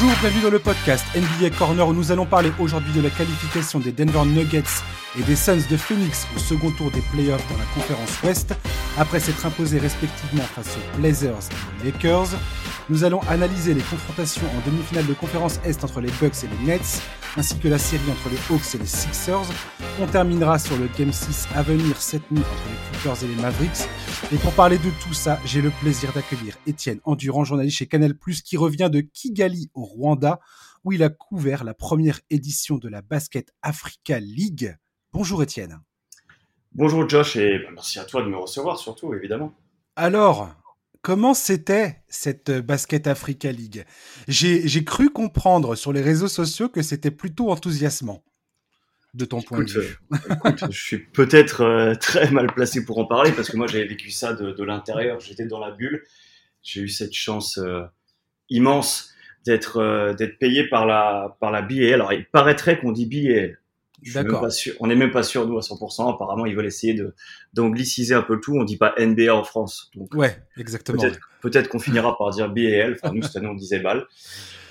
Bonjour, bienvenue dans le podcast NBA Corner où nous allons parler aujourd'hui de la qualification des Denver Nuggets et des Suns de Phoenix au second tour des playoffs dans la conférence Ouest, après s'être imposés respectivement face aux Blazers et aux Lakers. Nous allons analyser les confrontations en demi-finale de conférence Est entre les Bucks et les Nets, ainsi que la série entre les Hawks et les Sixers. On terminera sur le Game 6 à venir cette nuit entre les Clippers et les Mavericks. Et pour parler de tout ça, j'ai le plaisir d'accueillir Étienne Endurant, journaliste chez Canal+, qui revient de Kigali au Rwanda, où il a couvert la première édition de la Basket Africa League. Bonjour Étienne. Bonjour Josh et merci à toi de me recevoir surtout évidemment. Alors, comment c'était cette Basket Africa League? J'ai cru comprendre sur les réseaux sociaux que c'était plutôt enthousiasmant de ton point de vue euh, Je suis peut-être euh, très mal placé pour en parler parce que moi j'ai vécu ça de, l'intérieur. J'étais dans la bulle. J'ai eu cette chance euh, immense d'être d'être payé par la par la. Alors il paraîtrait qu'on dit BL. D'accord. On n'est même pas sûr nous à 100%. Apparemment ils veulent essayer de d'angliciser un peu le tout. On dit pas NBA en France. Donc, ouais, exactement. Peut-être qu'on finira par dire BL. Enfin nous cette année on disait BAL.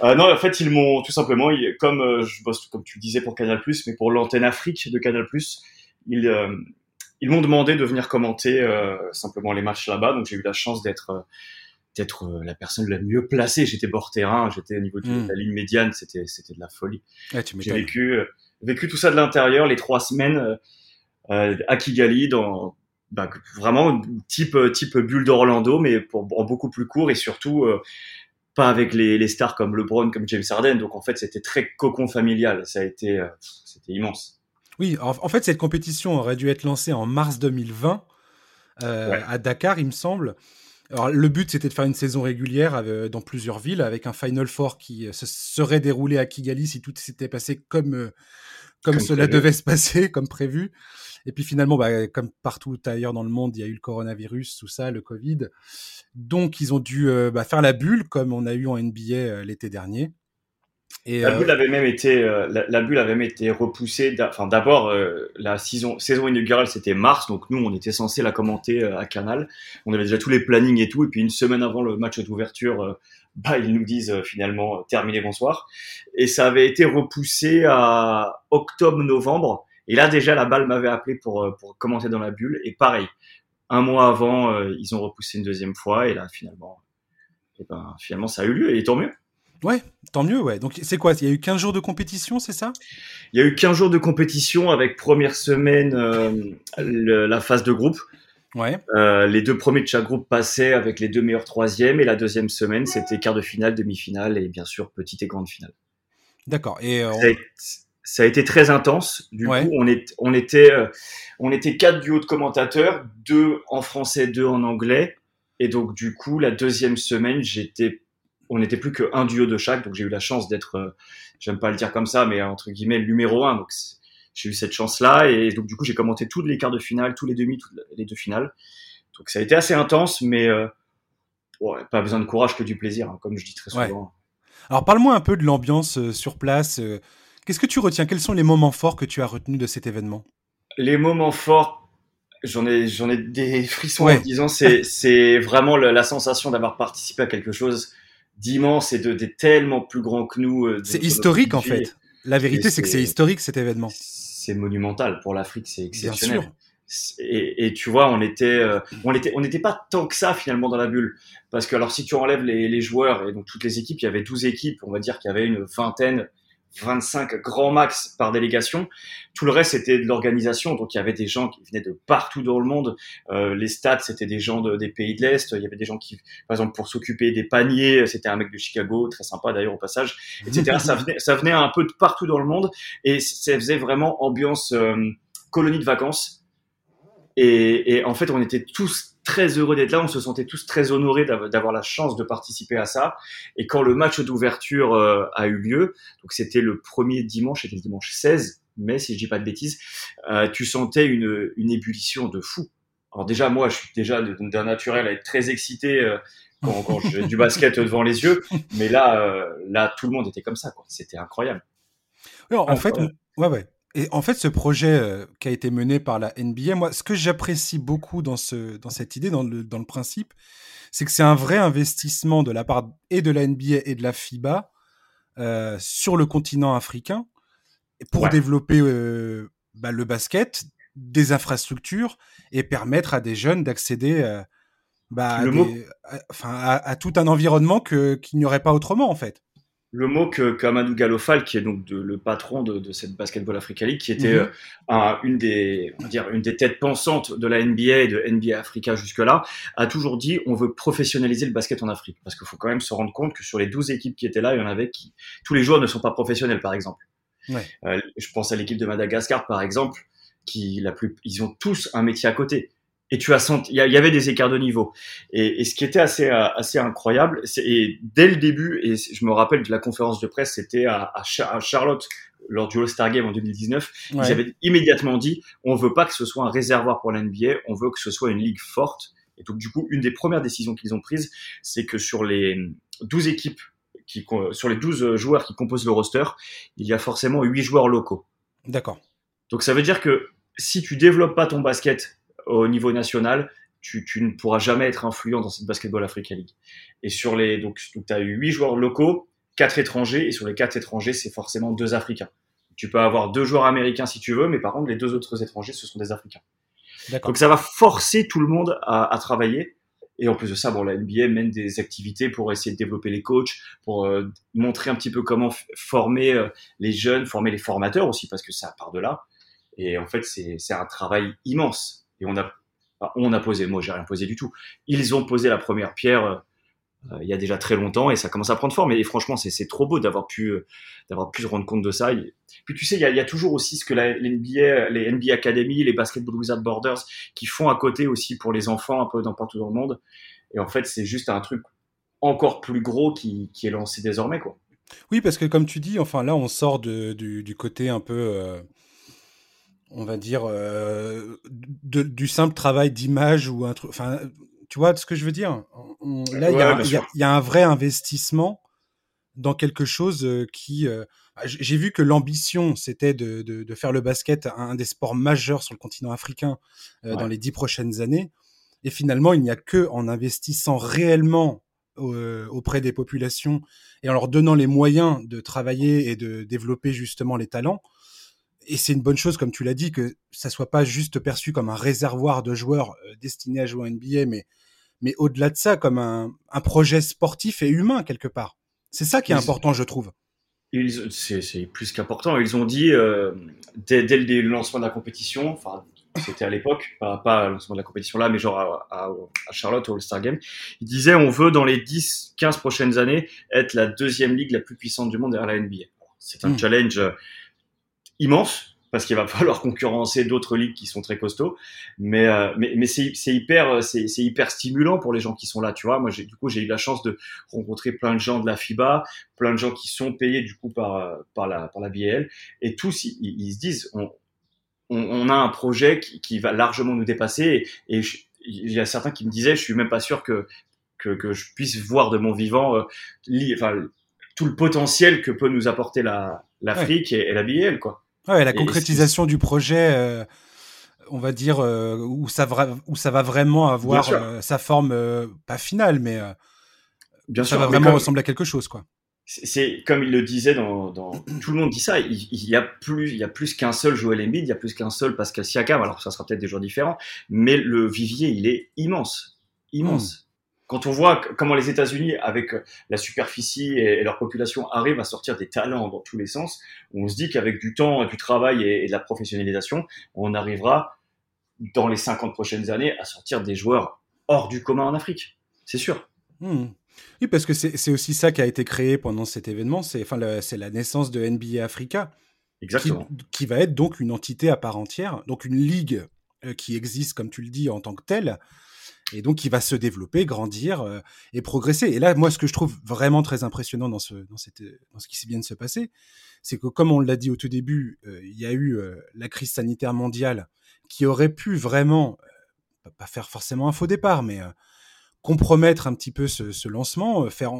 Euh, non, en fait, ils m'ont tout simplement, comme euh, je bosse, comme tu disais pour Canal+, mais pour l'antenne Afrique de Canal+, ils, euh, ils m'ont demandé de venir commenter euh, simplement les matchs là-bas. Donc j'ai eu la chance d'être d'être la personne la mieux placée. J'étais bord terrain, j'étais au niveau de hmm. la ligne médiane, c'était c'était de la folie. j'ai vécu vécu tout ça de l'intérieur les trois semaines à Kigali dans bah, vraiment type type bulle d'Orlando, mais pour, en beaucoup plus court et surtout pas avec les, les, stars comme LeBron, comme James Harden. Donc en fait, c'était très cocon familial. Ça a été, euh, c'était immense. Oui, en, fait, cette compétition aurait dû être lancée en mars 2020 euh, à Dakar, il me semble. Alors, le but, c'était de faire une saison régulière avec, dans plusieurs villes, avec un Final Four qui euh, se serait déroulé à Kigali si tout s'était passé comme, euh, comme, cela devait se passer, comme prévu. Et puis finalement, bah, comme partout ailleurs dans le monde, il y a eu le coronavirus, tout ça, le Covid. Donc, ils ont dû euh, bah, faire la bulle, comme on a eu en NBA euh, l'été dernier. Et, la, bulle avait même été, euh, la, bulle avait même été repoussée. Enfin, d'abord, la saison, saison inaugurale, c'était mars, donc nous, on était censé la commenter à Canal. On avait déjà tous les plannings et tout. Et puis une semaine avant le match d'ouverture, bah, ils nous disent finalement terminé, bonsoir. Et ça avait été repoussé à octobre-novembre. Et là, déjà, la balle m'avait appelé pour, pour commenter dans la bulle. Et pareil, un mois avant, euh, ils ont repoussé une deuxième fois. Et là, finalement, et eh ben, finalement, ça a eu lieu. Et tant mieux. Ouais, tant mieux, ouais. Donc, c'est quoi? Il y a eu 15 jours de compétition, c'est ça? Il y a eu 15 jours de compétition avec première semaine euh, la phase de groupe. Ouais. Euh, les deux premiers de chaque groupe passaient avec les deux meilleurs troisièmes et la deuxième semaine, c'était quart de finale, demi-finale et bien sûr petite et grande finale. D'accord. Et ça a été très intense. Du coup, on, est, on était, euh, on était quatre duos de commentateurs, deux en français, deux en anglais. Et donc, du coup, la deuxième semaine, j'étais, on n'était plus qu'un duo de chaque. Donc, j'ai eu la chance d'être, euh, j'aime pas le dire comme ça, mais entre guillemets, le numéro un. Donc, j'ai eu cette chance-là. Et donc, du coup, j'ai commenté tous les quarts de finale, tous les demi, toutes les deux finales. Donc, ça a été assez intense, mais euh, pas besoin de courage que du plaisir, hein, comme je dis très souvent. Alors, parle-moi un peu de l'ambiance sur place. Qu'est-ce que tu retiens? Quels sont les moments forts que tu as retenus de cet événement? Les moments forts, j'en ai, j'en ai des frissons en disant, c'est, c'est vraiment la, sensation d'avoir participé à quelque chose d'immense et de, tellement plus grand que nous. Euh, c'est historique en fait. La vérité, c'est que c'est historique cet événement. C'est monumental pour l'Afrique, c'est exceptionnel. Bien sûr. Et, et, tu vois, on était, euh, on était, on n'était pas tant que ça finalement dans la bulle, parce que alors si tu enlèves les, les joueurs et donc toutes les équipes, il y avait 12 équipes, on va dire qu'il y avait une vingtaine 25 grands max par délégation. Tout le reste, c'était de l'organisation. Donc, il y avait des gens qui venaient de partout dans le monde. Euh, les stats, c'était des gens de, des pays de l'Est. Il y avait des gens qui, par exemple, pour s'occuper des paniers, c'était un mec de Chicago, très sympa d'ailleurs au passage, etc. ça, venait, ça venait un peu de partout dans le monde. Et ça faisait vraiment ambiance euh, colonie de vacances. Et, et en fait, on était tous très heureux d'être là. On se sentait tous très honorés d'avoir la chance de participer à ça. Et quand le match d'ouverture euh, a eu lieu, donc c'était le premier dimanche, c'était le dimanche 16 mai, si je dis pas de bêtises, euh, tu sentais une, une ébullition de fou. Alors déjà, moi, je suis déjà d'un naturel à être très excité euh, quand, quand j'ai du basket devant les yeux, mais là, là, tout le monde était comme ça. C'était incroyable. en fait, ouais, ouais. Et en fait, ce projet euh, qui a été mené par la NBA, moi, ce que j'apprécie beaucoup dans, ce, dans cette idée, dans le, dans le principe, c'est que c'est un vrai investissement de la part et de la NBA et de la FIBA sur le continent africain pour développer bah, le basket, des infrastructures et permettre à des jeunes d'accéder bah, à, tout un environnement qu'il n'y aurait pas autrement en fait le mot que qu'Amadou Galofal, qui est donc le patron de, cette Basketball Africa League, qui était mhm. euh, une des dire une des têtes pensantes de la NBA et de NBA Africa jusque-là, a toujours dit on veut professionnaliser le basket en Afrique parce qu'il faut quand même se rendre compte que sur les 12 équipes qui étaient là, il y en avait qui tous les joueurs ne sont pas professionnels par exemple. Euh, je pense à l'équipe de Madagascar par exemple, qui la plus ils ont tous un métier à côté et tu as senti, il y, avait des écarts de niveau. Et, et ce qui était assez euh, assez incroyable, c'est dès le début, et je me rappelle de la conférence de presse, c'était à, à, Charlotte lors du All-Star Game en 2019, ils avaient immédiatement dit, on veut pas que ce soit un réservoir pour l'NBA, on veut que ce soit une ligue forte. Et donc du coup, une des premières décisions qu'ils ont prises, c'est que sur les 12 équipes, qui, sur les 12 joueurs qui composent le roster, il y a forcément 8 joueurs locaux. D'accord. Donc ça veut dire que si tu développes pas ton basket au niveau national, tu, ne pourras jamais être influent dans cette Basketball Africa League. Et sur les, donc, tu as eu huit joueurs locaux, quatre étrangers, et sur les quatre étrangers, c'est forcément deux Africains. Tu peux avoir deux joueurs américains si tu veux, mais par contre, les deux autres étrangers, ce sont des Africains. Donc ça va forcer tout le monde à, travailler. Et en plus de ça, bon, la NBA mène des activités pour essayer de développer les coachs, pour euh, montrer un petit peu comment former euh, les jeunes, former les formateurs aussi, parce que ça part de là. Et en fait, c'est un travail immense. Et on a, on a posé, moi j'ai rien posé du tout. Ils ont posé la première pierre euh, euh, il y a déjà très longtemps et ça commence à prendre forme. Et, franchement, c'est trop beau d'avoir pu, euh, d'avoir pu se rendre compte de ça. puis tu sais, il y a, y a, toujours aussi ce que la, les NBA, les NBA Academy, les Basketball Wizard Borders, qui font à côté aussi pour les enfants un peu dans partout dans le monde. Et en fait, c'est juste un truc encore plus gros qui, qui, est lancé désormais, quoi. Oui, parce que comme tu dis, enfin là, on sort du, côté un peu on va dire, euh, du simple travail d'image ou un truc. Enfin, tu vois ce que je veux dire? Là, il y, a un vrai investissement dans quelque chose euh, qui. Euh, bah, j'ai vu que l'ambition, c'était de, faire le basket un, des sports majeurs sur le continent africain dans les dix prochaines années. Et finalement, il n'y a que en investissant réellement auprès des populations et en leur donnant les moyens de travailler et de développer justement les talents et c'est une bonne chose, comme tu l'as dit, que ça soit pas juste perçu comme un réservoir de joueurs euh, destinés à jouer en NBA, mais, mais au-delà de ça, comme un, un, projet sportif et humain quelque part. C'est ça qui est important, je trouve. C'est plus qu'important. Ils ont dit euh, dès, dès, le lancement de la compétition, enfin c'était à l'époque, pas, pas le lancement de la compétition là, mais genre à, à, à Charlotte au All-Star Game, ils disaient on veut dans les 10-15 prochaines années être la deuxième ligue la plus puissante du monde derrière la NBA. C'est un hmm. challenge euh, immense parce qu'il va falloir concurrencer d'autres ligues qui sont très costauds. Mais euh, mais, mais c'est hyper c'est hyper stimulant pour les gens qui sont là, tu vois. Moi, j'ai du coup j'ai eu la chance de rencontrer plein de gens de la FIBA, plein de gens qui sont payés du coup par par la par la BL et tous ils, ils se disent on, on, a un projet qui, qui, va largement nous dépasser et, il y a certains qui me disaient je suis même pas sûr que que, que je puisse voir de mon vivant euh, enfin tout le potentiel que peut nous apporter la l'Afrique et, et la BL quoi. Ouais, la concrétisation du projet, euh, on va dire, euh, où, ça où ça va vraiment avoir euh, sa forme, pas finale, mais Bien ça va vraiment ressembler à quelque chose, quoi. C'est comme il le disait dans, dans, tout le monde dit ça. Il, y a plus, il y a plus qu'un seul Joel Embiid, il y a plus qu'un seul Pascal Siakam. Alors ça sera peut-être des jours différents, mais le vivier il est immense, immense. Hmm quand on voit comment les États-Unis, avec euh, la superficie et, leur population, arrivent à sortir des talents dans tous les sens, on se dit qu'avec du temps, du travail et, de la professionnalisation, on arrivera dans les 50 prochaines années à sortir des joueurs hors du commun en Afrique. C'est sûr. Hmm. Oui, parce que c'est aussi ça qui a été créé pendant cet événement. C'est enfin, la naissance de NBA Africa. Exactement. Qui, qui, va être donc une entité à part entière, donc une ligue euh, qui existe, comme tu le dis, en tant que telle, et donc il va se développer, grandir euh, et progresser. Et là, moi, ce que je trouve vraiment très impressionnant dans ce, dans cette, dans ce qui vient de se passer, c'est que comme on l'a dit au tout début, euh, il y a eu euh, la crise sanitaire mondiale qui aurait pu vraiment, pas faire forcément un faux départ, mais compromettre un petit peu ce, ce lancement, faire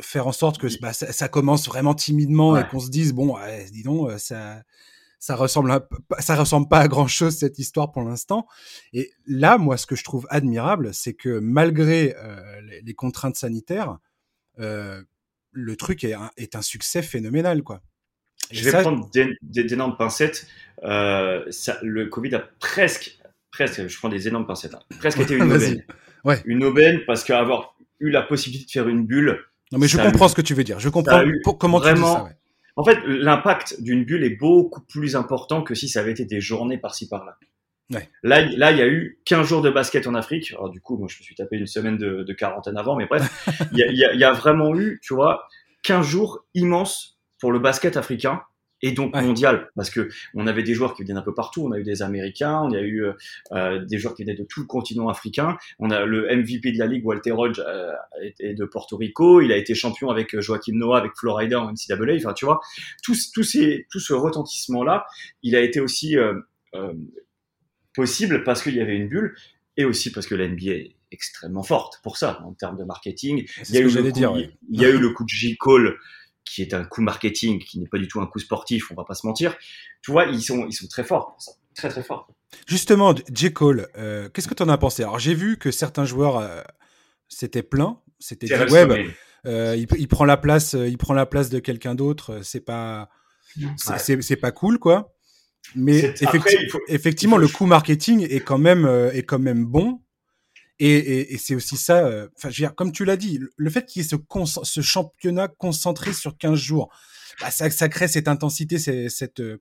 faire en sorte que bah, ça, ça, commence vraiment timidement et qu'on se dise bon, dis donc, ça ça ressemble ça ressemble pas à grand chose cette histoire pour l'instant. Et là, moi, ce que je trouve admirable, c'est que malgré euh, les, contraintes sanitaires, euh, le truc est un, est un succès phénoménal, quoi. je vais prendre d'énormes pincettes. Euh, ça, le Covid a presque, presque, je prends des énormes pincettes, hein, presque été une aubaine. Ouais. Une aubaine parce qu'avoir eu la possibilité de faire une bulle. Non, mais je comprends ce que tu veux dire. Je comprends comment vraiment, tu dis ça. En fait, l'impact d'une bulle est beaucoup plus important que si ça avait été des journées par-ci par-là. Là, là, il y a eu 15 jours de basket en Afrique. Alors, du coup, moi, je me suis tapé une semaine de, de quarantaine avant, mais bref, il y y a, vraiment eu, tu vois, 15 jours immenses pour le basket africain et donc mondial parce que on avait des joueurs qui venaient un peu partout. On a eu des américains on a eu euh, euh, des joueurs qui venaient de tout le continent africain. On a le MVP de la ligue Walter Rodge euh, est de Porto Rico. Il a été champion avec Joachim Noah avec Florida en NCAA enfin tu vois tout, tout ces tout ce retentissement là il a été aussi euh, euh possible parce qu'il y avait une bulle et aussi parce que la NBA est extrêmement forte pour ça en termes de marketing. Il y, a eu le coup, dire, il y a eu le coup de J. Cole qui est un coup marketing, qui n'est pas du tout un coup sportif, on va pas se mentir. Tu vois, ils sont, ils sont très forts pour ça, très très forts. Justement, J. Cole, euh, qu'est-ce que tu en as pensé? Alors j'ai vu que certains joueurs, euh, c'était plein, c'était du web. Euh, il, il, prend la place, il prend la place de quelqu'un d'autre. C'est pas, c'est pas cool, quoi. Mais effectivement, le coût marketing est quand même euh, est quand même bon. Et, et, et c'est aussi ça. Euh, enfin, comme tu l'as dit, le fait qu'il y ait ce, ce, championnat concentré sur 15 jours, bah, ça, ça crée cette intensité, cette euh,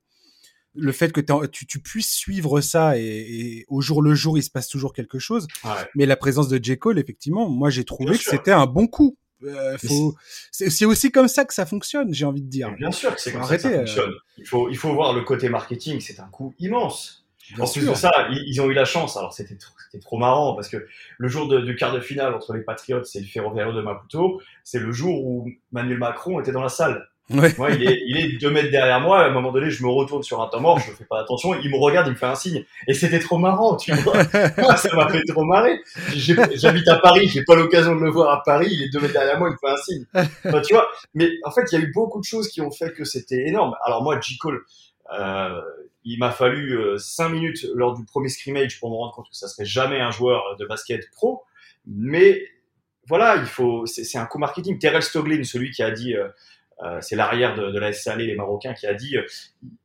le fait que tu, tu, puisses suivre ça et, et, au jour le jour, il se passe toujours quelque chose. Ouais. Mais la présence de J. Cole, effectivement, moi j'ai trouvé que c'était un bon coup. Euh, c'est aussi comme ça que ça fonctionne, j'ai envie de dire. bien sûr que c'est comme ça que ça fonctionne. Il, faut, il faut voir le côté marketing, c'est un coût immense. En plus de ça, ils, ont eu la chance. Alors c'était trop marrant parce que le jour de, du quart de finale entre les Patriots et le Ferroviario de Maputo, c'est le jour où Manuel Macron était dans la salle. Ouais. Moi, il est, il est deux mètres derrière moi. À un moment donné, je me retourne sur un temps mort, je fais pas attention. Il me regarde, il me fait un signe. Et c'était trop marrant, tu vois. ça m'a fait trop marrer. J'habite à Paris, j'ai pas l'occasion de le voir à Paris. Il est deux mètres derrière moi, il me fait un signe. Enfin, tu vois. Mais en fait, il y a eu beaucoup de choses qui ont fait que c'était énorme. Alors moi, J. Cole, euh, il m'a fallu euh, cinq minutes lors du premier scrimmage pour me rendre compte que ça serait jamais un joueur de basket pro. Mais voilà, il faut, c'est un coup marketing. Terrell Stoglin, celui qui a dit, euh, euh, c'est l'arrière de, de la SAL, les Marocains, qui a dit euh,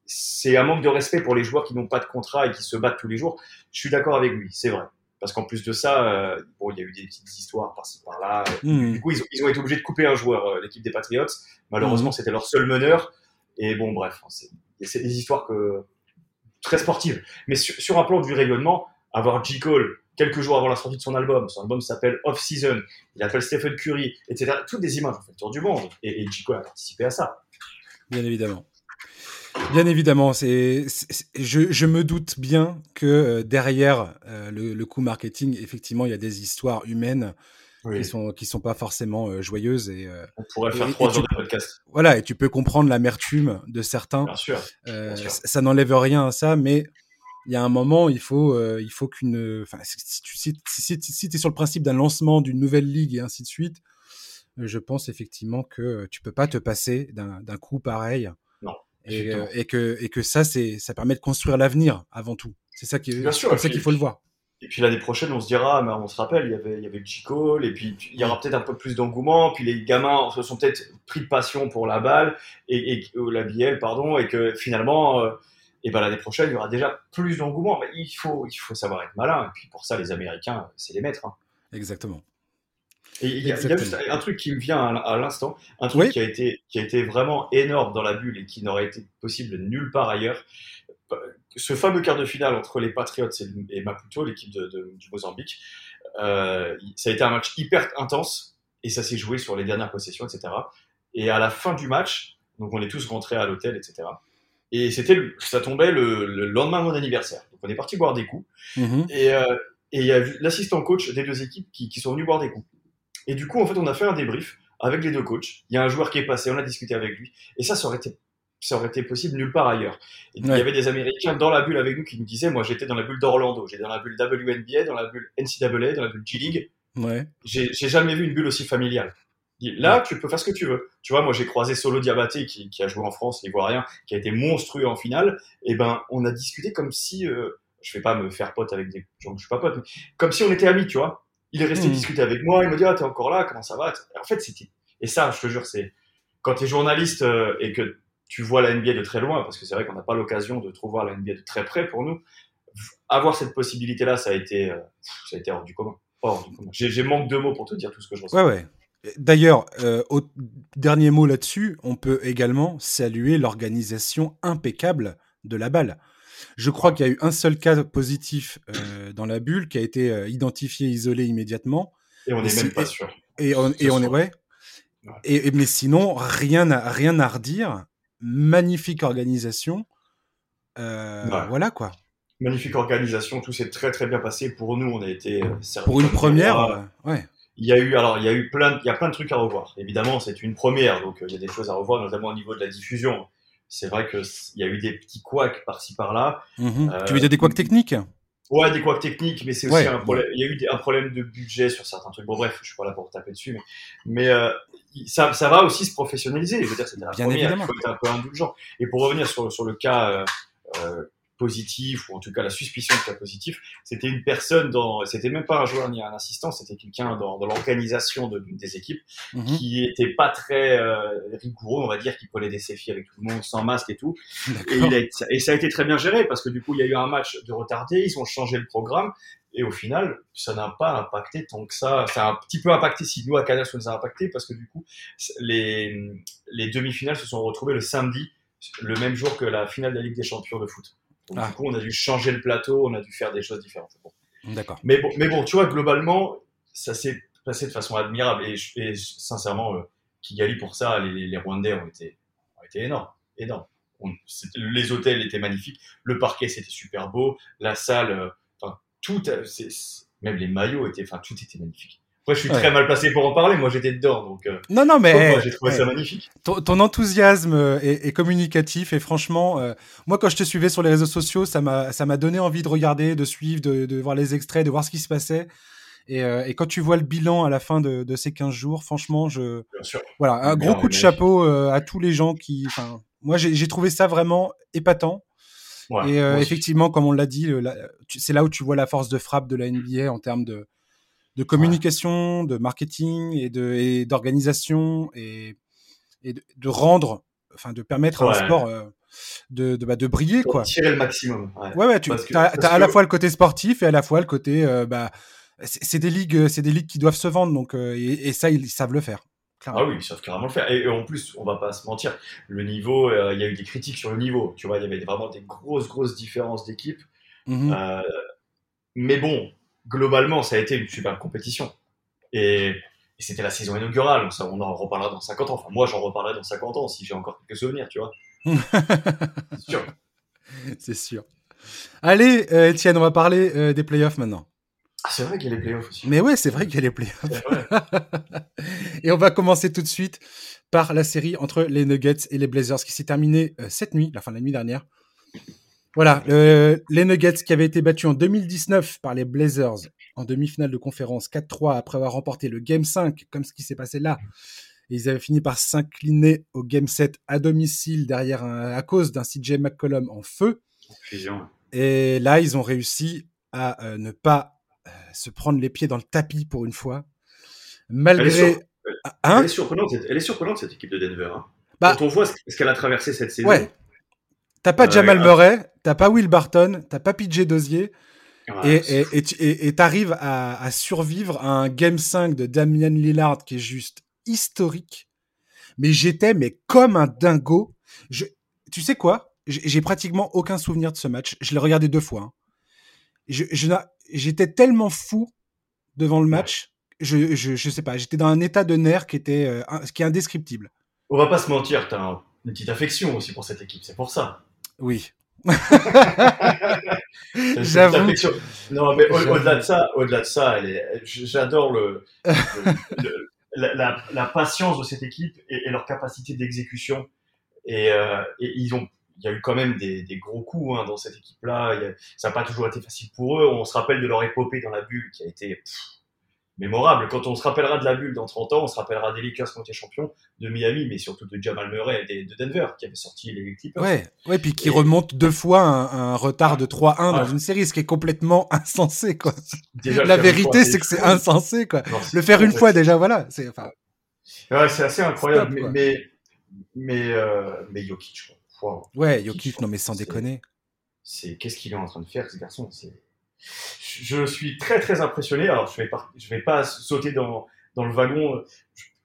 c'est un manque de respect pour les joueurs qui n'ont pas de contrat et qui se battent tous les jours. Je suis d'accord avec lui, c'est vrai. Parce qu'en plus de ça, euh, bon, il y a eu des petites histoires par-ci par-là. Mmh. Du coup, ils ont, ils ont, été obligés de couper un joueur, euh, l'équipe des Patriots. Malheureusement, mmh. c'était leur seul meneur. Et bon, bref, c'est des histoires que très sportives. Mais sur, un plan du rayonnement, avoir J. Cole, quelques jours avant la sortie de son album. Son album s'appelle Off Season. Il appelle Stephen Curry, etc. Toutes des images ont fait tour du monde. Et, et Chico a participé à ça. Bien évidemment. Bien évidemment, c'est, je, me doute bien que euh, derrière euh, le, le coup marketing, effectivement, il y a des histoires humaines oui. qui sont qui sont pas forcément euh, joyeuses et euh, on pourrait faire et, trois et heures de podcast. Voilà, et tu peux comprendre l'amertume de certains. Bien sûr. Euh, Bien sûr. Ça n'enlève rien à ça, mais il y a un moment, il faut, euh, il faut qu'une, enfin, si tu si, si, si es sur le principe d'un lancement d'une nouvelle ligue et ainsi de suite, je pense effectivement que tu peux pas te passer d'un coup pareil. Non. Et, euh, et, que et que ça, c'est, ça permet de construire l'avenir avant tout. C'est ça qui, Bien sûr, comme ça qu'il faut le voir. Et puis l'année prochaine, on se dira, mais on se rappelle, il y avait, il y avait Chico, et puis il y aura peut-être un peu plus d'engouement, puis les gamins se sont peut-être pris de passion pour la balle et, et la BL, pardon, et que finalement. Euh, et ben l'année prochaine, il y aura déjà plus d'engouement. Mais il faut, il faut savoir être malin. Et puis pour ça, les Américains, c'est les maîtres. Hein. Exactement. Et il y, a, il y, a juste un truc qui me vient à, à l'instant, un truc oui. qui, a été, qui a été vraiment énorme dans la bulle et qui n'aurait été possible nulle part ailleurs. Ce fameux quart de finale entre les Patriots et, et Maputo, l'équipe de, de, du Mozambique, euh, ça a été un match hyper intense et ça s'est joué sur les dernières possessions, etc. Et à la fin du match, donc on est tous rentrés à l'hôtel, etc. Et c'était, ça tombait le, le, lendemain de mon anniversaire. Donc on est parti boire des coups. Mmh. Et euh, il y a l'assistant coach des deux équipes qui, qui, sont venus boire des coups. Et du coup, en fait, on a fait un débrief avec les deux coachs. Il y a un joueur qui est passé, on a discuté avec lui. Et ça, ça aurait été, ça aurait été possible nulle part ailleurs. Et ouais. il y avait des Américains dans la bulle avec nous qui nous disaient, moi, j'étais dans la bulle d'Orlando, j'étais dans la bulle WNBA, dans la bulle NCAA, dans la bulle G-League. Ouais. J'ai jamais vu une bulle aussi familiale. Là, tu peux faire ce que tu veux. Tu vois, moi, j'ai croisé Solo Diabaté qui, qui, a joué en France, l'Ivoirien, qui a été monstrueux en finale. Et ben, on a discuté comme si, euh, je vais pas me faire pote avec des gens que je suis pas pote, mais comme si on était amis, tu vois. Il est resté mmh. discuter avec moi, il me dit, ah, t'es encore là, comment ça va? En fait, c'était, Et ça, je te jure, c'est quand tu es journaliste euh, et que tu vois la NBA de très loin, parce que c'est vrai qu'on n'a pas l'occasion de trop voir la NBA de très près pour nous, avoir cette possibilité-là, ça a été, euh, ça a été hors du commun. J'ai manque de mots pour te dire tout ce que je ressens. Ouais, ouais. D'ailleurs, euh, au dernier mot là-dessus, on peut également saluer l'organisation impeccable de la balle. Je crois qu'il y a eu un seul cas positif euh, dans la bulle qui a été euh, identifié, isolé immédiatement. Et on n'est même pas sûr. Et on, et on est ouais. Et, mais sinon, rien à, rien à redire. Magnifique organisation. Voilà quoi. Magnifique organisation, tout s'est très très bien passé pour nous. On a été pour une première, ouais il y a eu alors il y a eu plein il y a plein de trucs à revoir. Évidemment, c'est une première, donc euh, il y a des choses à revoir, notamment au niveau de la diffusion. C'est vrai que il y a eu des petits couacs par-ci par-là. Mhm. tu veux dire des couacs techniques? Ouais, des couacs techniques, mais c'est aussi un problème. Il y a eu un problème de budget sur certains trucs. Bon, bref, je suis pas là pour taper dessus, mais, mais euh, ça, ça va aussi se professionnaliser. Je veux dire, c'était la Bien première. Il faut être un peu indulgent. Et pour revenir sur, sur le cas euh, euh positif, ou en tout cas la suspicion de cas positif, c'était une personne dans, c'était même pas un joueur ni un assistant, c'était quelqu'un dans, dans l'organisation de, des équipes mhm. qui était pas très euh, rigoureux, on va dire, qui collait des selfies avec tout le monde sans masque et tout. Et, il a, et, ça a été très bien géré parce que du coup il y a eu un match de retardé, ils ont changé le programme et au final ça n'a pas impacté tant que ça. Ça a un petit peu impacté si nous à Canal ça nous a impacté parce que du coup les, les demi-finales se sont retrouvées le samedi, le même jour que la finale de la Ligue des Champions de foot. Donc, ah. du coup, on a dû changer le plateau, on a dû faire des choses différentes. D'accord. Mais bon, mais bon, tu vois, globalement, ça s'est passé de façon admirable. Et, sincèrement, euh, Kigali, pour ça, les, les, Rwandais ont été, ont été énormes. énormes. les hôtels étaient magnifiques, le parquet c'était super beau, la salle, euh, tout, même les maillots étaient, enfin, tout était magnifique. Moi, je suis très mal placé pour en parler. Moi, j'étais dedans, donc. Euh, non, non, mais j'ai trouvé ça magnifique. Ton, enthousiasme euh, est, communicatif et franchement, euh, moi, quand je te suivais sur les réseaux sociaux, ça m'a, ça m'a donné envie de regarder, de suivre, de, de, voir les extraits, de voir ce qui se passait. Et, et quand tu vois le bilan à la fin de, de ces 15 jours, franchement, je. Bien sûr. Voilà, un gros coup de chapeau à tous les gens qui. Enfin, moi, j'ai trouvé ça vraiment épatant. Ouais, et effectivement, comme on l'a dit, c'est là où tu vois la force de frappe de la NBA en termes de de communication, de marketing et de d'organisation et, et de, rendre, enfin de permettre à un sport euh, de, de, bah, de briller quoi. Tirer le maximum. Ouais, ouais, tu as, à la fois le côté sportif et à la fois le côté euh, bah c'est des ligues, c'est des ligues qui doivent se vendre donc euh, et, ça ils savent le faire. Ah oui, ils savent carrément le faire. Et, en plus, on va pas se mentir, le niveau, il y a eu des critiques sur le niveau. Tu vois, il y avait vraiment des grosses, grosses différences d'équipe. Mmh mais bon, globalement, ça a été une super compétition. Et, c'était la saison inaugurale, ça, on en reparlera dans 50 ans. Enfin, moi, j'en reparlerai dans 50 ans si j'ai encore quelques souvenirs, tu vois. C'est sûr. C'est sûr. Allez, euh, Étienne, on va parler euh, des playoffs maintenant. Ah, c'est vrai qu'il y a les playoffs aussi. Mais ouais, c'est vrai qu'il y a les playoffs. et on va commencer tout de suite par la série entre les Nuggets et les Blazers qui s'est terminée euh, cette nuit, la fin de la nuit dernière. Voilà, les Nuggets qui avaient été battus en 2019 par les Blazers en demi-finale de conférence 4-3 après avoir remporté le Game 5, comme ce qui s'est passé là. ils avaient fini par s'incliner au Game 7 à domicile derrière à cause d'un CJ McCollum en feu. Et là, ils ont réussi à euh, ne pas euh, se prendre les pieds dans le tapis pour une fois. Malgré. Hein elle, est surprenante, elle est surprenante, cette équipe de Denver. Hein. Bah Quand on voit ce qu'elle a traversé cette saison. Ouais. T'as pas Jamal Murray, t'as pas Will Barton, t'as pas PJ Dozier. et t'arrives à, à, survivre à un Game 5 de Damian Lillard qui est juste historique. Mais j'étais mais comme un dingo. Je, tu sais quoi? J'ai pratiquement aucun souvenir de ce match. Je l'ai regardé deux fois. Hein. Je, j'étais tellement fou devant le match. Je, je, je sais pas. J'étais dans un état de nerfs qui était euh, qui est indescriptible. On va pas se mentir. T'as une petite affection aussi pour cette équipe. C'est pour ça. Oui. J'avoue. Non, mais au-delà de ça, au-delà de ça, j'adore le, la, patience de cette équipe et, leur capacité d'exécution. Et, euh, ils ont, il y a eu quand même des, gros coups hein, dans cette équipe-là. Ça n'a pas toujours été facile pour eux. On se rappelle de leur épopée dans la bulle qui a été mémorable. Quand on se rappellera de la bulle dans 30 ans, on se rappellera des Lakers qui ont été champions, de Miami, mais surtout de Jamal Murray et de Denver qui avait sorti les Clippers. Ouais, ouais puis qui remonte deux fois un, retard de 3-1 dans une série, ce qui est complètement insensé, quoi. la vérité, c'est que c'est insensé, quoi. le faire une fois, déjà, voilà. C'est, enfin... Ouais, c'est assez incroyable, mais, mais, euh, mais, Jokic, Ouais, Jokic, non mais sans déconner. C'est qu'est-ce qu'il est en train de faire, ce garçon? Je suis très très impressionné. Alors je vais pas, je vais pas sauter dans, dans le wagon.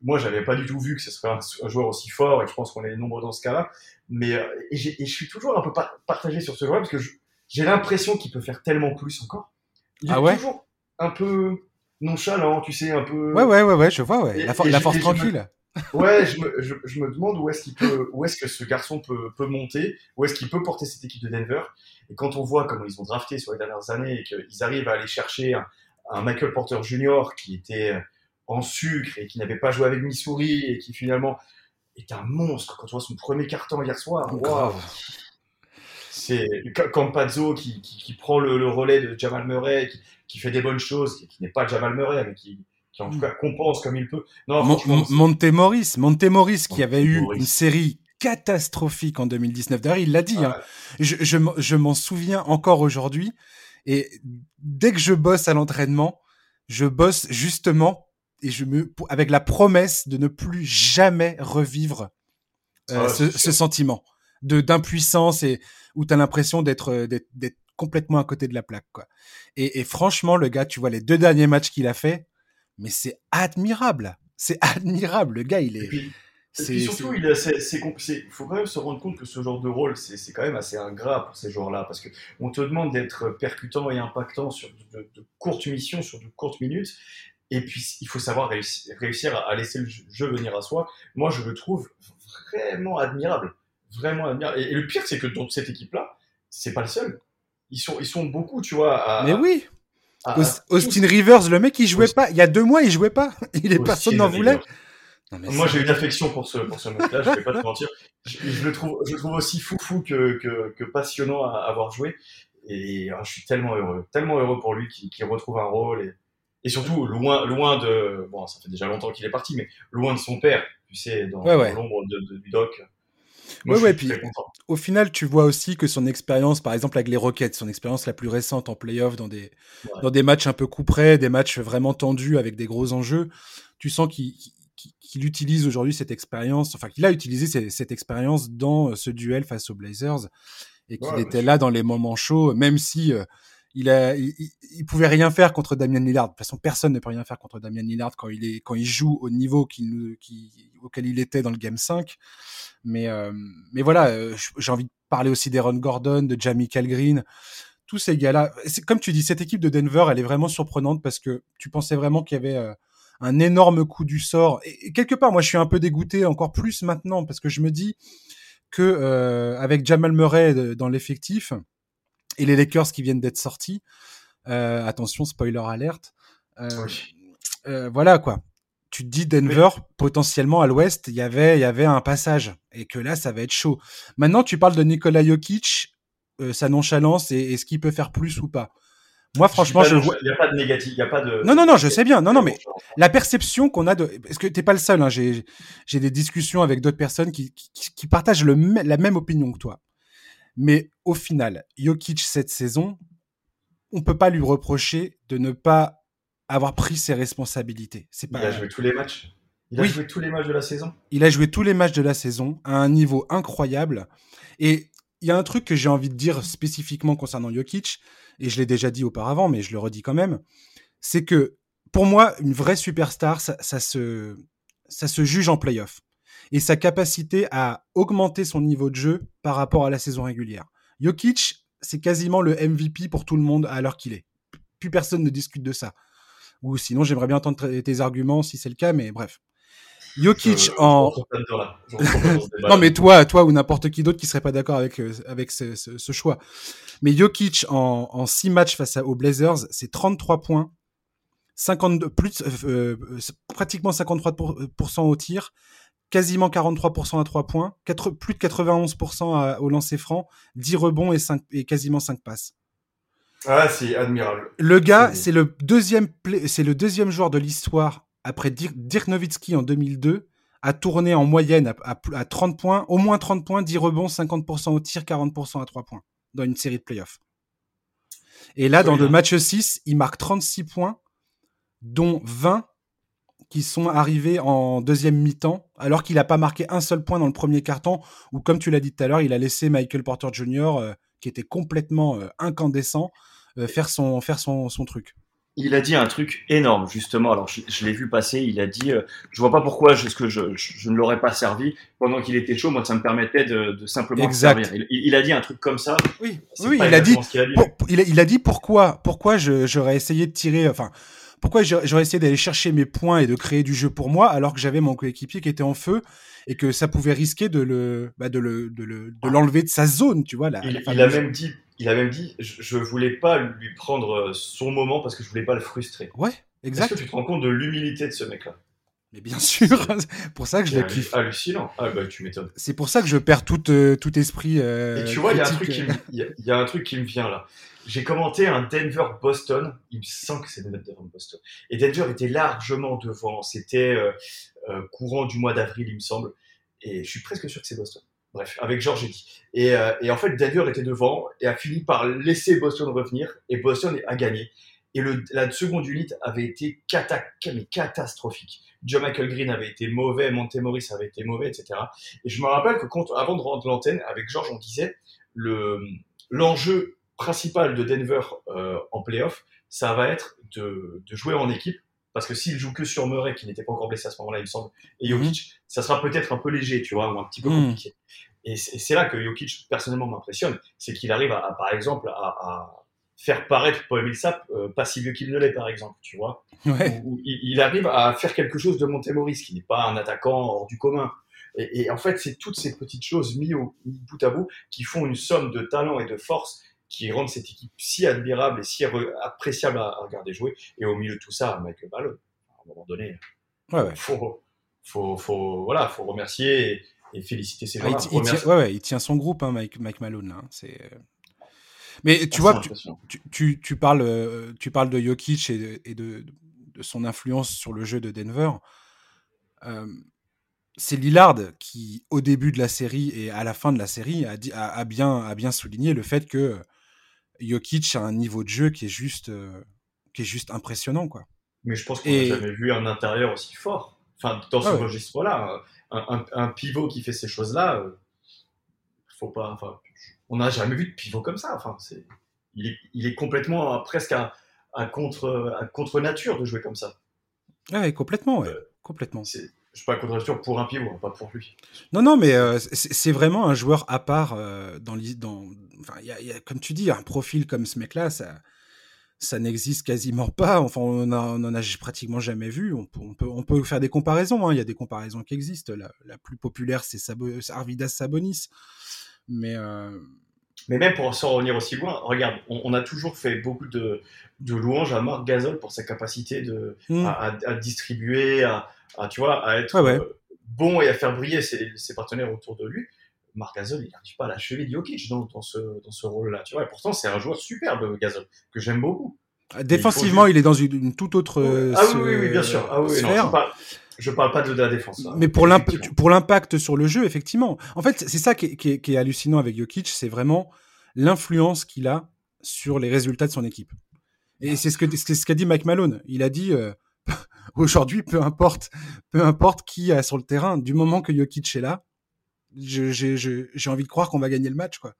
Moi, j'avais pas du tout vu que ce serait un, joueur aussi fort, et je pense qu'on est nombreux dans ce cas-là. Mais euh, et, je suis toujours un peu partagé sur ce joueur parce que j'ai l'impression qu'il peut faire tellement plus encore. Il ah est toujours un peu nonchalant, tu sais, un peu. Ouais, ouais, ouais, ouais je vois, ouais. la, force tranquille. ouais, je me, je, je me, demande où est-ce qu'il peut, où est-ce que ce garçon peut, peut monter, où est-ce qu'il peut porter cette équipe de Denver. Et quand on voit comment ils ont drafté sur les dernières années et qu'ils arrivent à aller chercher un, un, Michael Porter Jr. qui était en sucre et qui n'avait pas joué avec Missouri et qui finalement est un monstre. Quand on voit son premier carton hier soir, c'est Campazzo qui, qui, qui prend le, le, relais de Jamal Murray, qui, qui fait des bonnes choses, qui, n'est pas Jamal Murray, mais qui, en tout cas compense comme il peut. Non, Montemoris, Montemoris qui avait eu une série catastrophique en 2019. D'ailleurs, il l'a dit. Hein. Je, je, je m'en souviens encore aujourd'hui. Et dès que je bosse à l'entraînement, je bosse justement et je me avec la promesse de ne plus jamais revivre euh, ah ce, ce, sentiment de d'impuissance et où tu as l'impression d'être d'être complètement à côté de la plaque quoi. Et, et, franchement le gars, tu vois les deux derniers matchs qu'il a fait, mais c'est admirable, c'est admirable. Le gars, il est. Et puis, surtout, il il faut quand même se rendre compte que ce genre de rôle, c'est quand même assez ingrat pour ces joueurs-là, parce que on te demande d'être percutant et impactant sur de, courtes missions, sur de courtes minutes, et puis il faut savoir réussir, à laisser le jeu venir à soi. Moi, je le trouve vraiment admirable, vraiment admirable. Et, le pire, c'est que dans cette équipe-là, c'est pas le seul. Ils sont, ils sont beaucoup, tu vois. À, Mais oui. Austin Rivers, le mec, il jouait pas. Il y a deux mois, il jouait pas. Il est personne n'en voulait. Moi, j'ai une affection pour ce, pour ce mec-là, je vais pas te mentir. Je, le trouve, je le trouve aussi foufou que, que, que passionnant à avoir joué. Et ah, je suis tellement heureux, tellement heureux pour lui qu'il retrouve un rôle. Et, et, surtout, loin, loin de. Bon, ça fait déjà longtemps qu'il est parti, mais loin de son père, tu sais, dans, l'ombre du doc. Moi, ouais, ouais, puis au final, tu vois aussi que son expérience, par exemple avec les Rockets, son expérience la plus récente en playoff, dans des, dans des matchs un peu coup près, des matchs vraiment tendus avec des gros enjeux, tu sens qu'il qu'il utilise aujourd'hui cette expérience, enfin qu'il a utilisé cette, expérience dans euh, ce duel face aux Blazers et qu'il était là dans les moments chauds, même si euh, il, a, il, pouvait rien faire contre Damian Lillard. De toute façon, personne ne peut rien faire contre Damian Lillard quand il est quand il joue au niveau qu'il, auquel il était dans le game 5. Mais euh, mais voilà, j'ai envie de parler aussi d'Aaron Gordon, de Jamie Green tous ces gars-là. Comme tu dis, cette équipe de Denver, elle est vraiment surprenante parce que tu pensais vraiment qu'il y avait un énorme coup du sort. Et, quelque part, moi, je suis un peu dégoûté encore plus maintenant parce que je me dis que euh, avec Jamal Murray euh, dans l'effectif et les Lakers qui viennent d'être sortis, euh, attention, spoiler alerte. voilà quoi. Tu te dis Denver, potentiellement à l'ouest, il y avait, il y avait un passage et que là, ça va être chaud. Maintenant, tu parles de Nikola Jokic, sa nonchalance et, et ce qu'il peut faire plus ou pas. Moi, franchement, je. Il n'y a pas de négatif, il n'y a pas de. Non, non, non, je sais bien. Non, non, mais la perception qu'on a de. Parce que t'es pas le seul. Hein. J'ai, j'ai des discussions avec d'autres personnes qui, qui, qui partagent le, la même opinion que toi. Mais au final, Jokic cette saison, on peut pas lui reprocher de ne pas avoir pris ses responsabilités. C'est pas. Il a joué tous les matchs. Il a joué tous les matchs de la saison. Il a joué tous les matchs de la saison à un niveau incroyable. Et il y a un truc que j'ai envie de dire spécifiquement concernant Jokic, et je l'ai déjà dit auparavant, mais je le redis quand même, c'est que pour moi, une vraie superstar, ça, se, ça se juge en playoff. Et sa capacité à augmenter son niveau de jeu par rapport à la saison régulière. Jokic, c'est quasiment le MVP pour tout le monde à l'heure qu'il est. Plus personne ne discute de ça. Ou sinon, j'aimerais bien entendre tes arguments si c'est le cas, mais bref. Jokic en. non, mais toi, toi ou n'importe qui d'autre qui serait pas d'accord avec euh, avec ce, ce, choix. Mais Jokic en, en six matchs face aux Blazers, c'est 33 points, 52 plus euh, euh, pratiquement 53% au tir, quasiment 43% à 3 points, 4, plus de 91% au lancer franc, 10 rebonds et, 5, et quasiment 5 passes. Ah, c'est admirable. Le gars, c'est le deuxième c'est le deuxième joueur de l'histoire après Dirk Nowitzki en 2002, a tourné en moyenne à, 30 points, au moins 30 points, 10 rebonds, 50% au tir, 40% à 3 points dans une série de playoffs. Et là, dans le match 6, il marque 36 points, dont 20 qui sont arrivés en deuxième mi-temps, alors qu'il n'a pas marqué un seul point dans le premier quart-temps, où, comme tu l'as dit tout à l'heure, il a laissé Michael Porter Jr., euh, qui était complètement euh, incandescent, euh, faire, son, faire son, son, truc. Il a dit un truc énorme, justement. Alors, je, l'ai vu passer. Il a dit Je vois pas pourquoi je, que je, je ne l'aurais pas servi pendant qu'il était chaud. Moi, ça me permettait de, de simplement servir. Il, a dit un truc comme ça. Oui, oui il, a dit, il, a dit, il, il, a, dit pourquoi, pourquoi j'aurais essayé de tirer. Enfin, pourquoi j'aurais essayé d'aller chercher mes points et de créer du jeu pour moi alors que j'avais mon coéquipier qui était en feu et que ça pouvait risquer de le bah de le de le de l'enlever de sa zone tu vois là il, a même dit il a même dit je, ne voulais pas lui prendre euh, son moment parce que je voulais pas le frustrer ouais exact est-ce que tu te rends compte de l'humilité de ce mec là mais bien sûr, pour ça que je le kiffe. Hallucinant. Ah bah tu m'étonnes. C'est pour ça que je perds tout, euh, tout esprit. Euh, et tu vois, il y, a un truc qui me, y, a un truc qui me vient là. J'ai commenté un Denver-Boston. Il me semble que c'est Denver-Boston. Et Denver était largement devant. C'était euh, courant du mois d'avril, il me semble. Et je suis presque sûr que c'est Boston. Bref, avec George dit. Et, euh, et en fait, Denver était devant et a fini par laisser Boston revenir. Et Boston a gagné. Et la seconde unité avait été catastrophique. John Michael Green avait été mauvais, Montemoris avait été mauvais, etc. Et je me rappelle que avant de rendre l'antenne, avec Georges, on disait le l'enjeu principal de Denver euh, en playoff, ça va être de, jouer en équipe. Parce que s'il joue que sur Murray, qui n'était pas encore blessé à ce moment-là, il me semble, et mhm. Jokic, ça sera peut-être un peu léger, tu vois, ou un petit peu mhm. compliqué. Et c'est là que Jokic, personnellement, m'impressionne. C'est qu'il arrive, à, par exemple, à, à, faire paraître Paul Millsap euh, pas si vieux qu'il ne l'est, par exemple, tu vois. Ouais. il, arrive à faire quelque chose de Montemoris, qui n'est pas un attaquant hors du commun. Et, et en fait, c'est toutes ces petites choses mises, au, mises bout à bout qui font une somme de talent et de force qui rendent cette équipe si admirable et si appréciable à, regarder jouer. Et au milieu de tout ça, Michael Malone, à un moment donné, ouais, faut, faut, faut, voilà, faut remercier et, féliciter ses ah, joueurs. il, tient, ouais, ouais, il tient son groupe, hein, Mike, Mike Malone. Hein, c'est... Euh. Mais tu vois, tu, tu, tu, parles, euh, tu parles de Jokic et, et de, de, son influence sur le jeu de Denver. Euh, c'est Lillard qui, au début de la série et à la fin de la série, a, dit, a, a bien, a bien souligné le fait que Jokic a un niveau de jeu qui est juste, euh, qui est juste impressionnant, quoi. Mais je pense qu'on n'a jamais vu un intérieur aussi fort. Enfin, dans ce registre-là, un, pivot qui fait ces choses-là, euh, faut pas. Enfin, on n'a jamais vu de pivot comme ça. Enfin, c'est, il est, il est complètement euh, presque à, à, contre, à contre nature de jouer comme ça. Ouais, complètement, ouais. complètement. C'est, je pas contre pour un pivot, pas pour lui. Non, non, mais euh, c'est vraiment un joueur à part euh, dans, dans enfin, y a, y a, comme tu dis, un profil comme ce mec-là, ça, ça n'existe quasiment pas. Enfin, on n'en a pratiquement jamais vu. On peut, on peut, on peut faire des comparaisons. Hein. Il y a des comparaisons qui existent. La, la plus populaire, c'est Sabo, Arvidas Sabonis. Mais, euh... mais même pour s'en revenir aussi loin, regarde, on, on, a toujours fait beaucoup de, de louanges à Marc Gasol pour sa capacité de, mmh. à, à, distribuer, à, à, tu vois, à être ouais. Euh, bon et à faire briller ses, ses, partenaires autour de lui. Marc Gasol, il n'arrive pas à la cheville de Jokic dans, dans ce, dans ce rôle-là. Tu vois, et pourtant, c'est un joueur superbe, Gasol, que j'aime beaucoup. Défensivement, il, il, est dans une, une toute autre. Euh, ah oui, oui, oui, bien sûr. Ah oui, sphère. non, pas, je parle pas de, la défense. Mais pour l'impact sur le jeu, effectivement. En fait, c'est ça qui est, qui, est, qui est, hallucinant avec Jokic, c'est vraiment l'influence qu'il a sur les résultats de son équipe. Et c'est ce que c'est ce qu'a dit Mike Malone. Il a dit euh, aujourd'hui, peu importe, peu importe qui est sur le terrain, du moment que Jokic est là, j'ai envie de croire qu'on va gagner le match, quoi.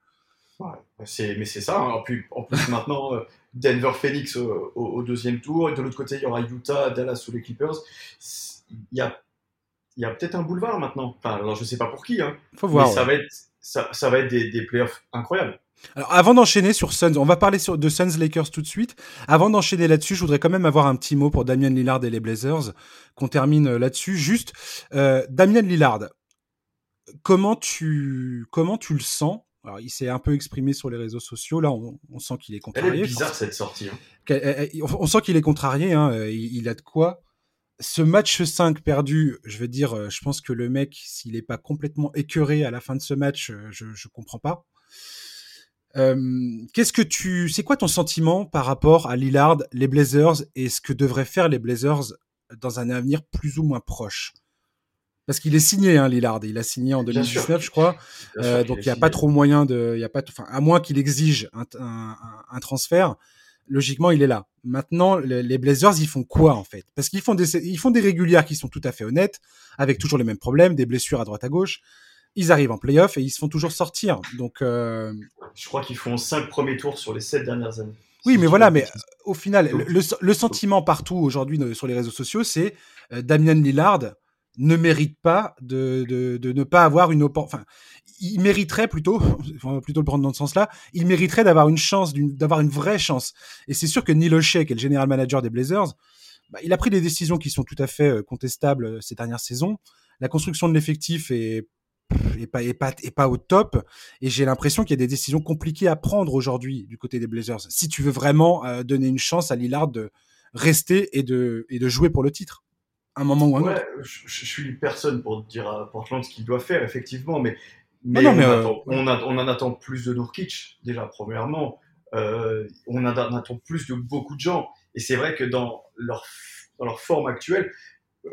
Ouais, c'est, mais c'est ça. Hein. En plus, en plus maintenant, euh, Denver Phoenix au, au, au, deuxième tour, et de l'autre côté, il y aura Utah, Dallas ou les Clippers. Il y a, y a peut-être un boulevard maintenant. Enfin, alors je sais pas pour qui, hein. Faut voir. Mais ça va être, ça, ça va être des, des playoffs incroyables. Alors, avant d'enchaîner sur Suns, on va parler sur, de Suns Lakers tout de suite. Avant d'enchaîner là-dessus, je voudrais quand même avoir un petit mot pour Damien Lillard et les Blazers, qu'on termine euh, là-dessus. Juste, euh, Damien Lillard, comment tu, comment tu le sens? Alors, il s'est un peu exprimé sur les réseaux sociaux. Là, on, on sent qu'il est contrarié. Elle est bizarre cette sortie. Hein. Euh, on sent qu'il est contrarié. Hein. Il, il, a de quoi. Ce match 5 perdu, je veux dire, je pense que le mec, s'il n'est pas complètement écœuré à la fin de ce match, je ne comprends pas. Euh, Qu'est-ce que tu, c'est quoi ton sentiment par rapport à Lillard, les Blazers et ce que devraient faire les Blazers dans un avenir plus ou moins proche? Parce qu'il est signé, hein, Lillard. Il a signé en 2019, je crois. Euh, donc il n'y a pas trop moyen de, il y a pas, enfin à moins qu'il exige un, un, un, transfert. Logiquement, il est là. Maintenant, les Blazers, ils font quoi en fait? Parce qu'ils font des, ils font des régulières qui sont tout à fait honnêtes, avec toujours les mêmes problèmes, des blessures à droite à gauche. Ils arrivent en playoff et ils se font toujours sortir. Donc, euh, je crois qu'ils font cinq premiers tours sur les sept dernières années. Oui, mais voilà, mais au final, le, sentiment partout aujourd'hui sur les réseaux sociaux, c'est euh, Damien Lillard ne mérite pas de, de, ne pas avoir une enfin il mériterait plutôt plutôt le prendre dans ce sens-là il mériterait d'avoir une chance d'avoir une vraie chance et c'est sûr que Neil O'Shea qui est le général manager des Blazers bah, il a pris des décisions qui sont tout à fait euh, contestables euh, ces dernières saisons la construction de l'effectif est pas, est pas, est pas au top. Et j'ai l'impression qu'il y a des décisions compliquées à prendre aujourd'hui du côté des Blazers. Si tu veux vraiment euh, donner une chance à Lillard de rester et de, et de jouer pour le titre un moment ou un autre. Je, je, suis personne pour dire à Portland ce qu'il doit faire, effectivement, mais, mais, on, euh, on, en attend plus de Nurkic, déjà, premièrement. Euh, on, en attend plus de beaucoup de gens. Et c'est vrai que dans leur, dans leur forme actuelle,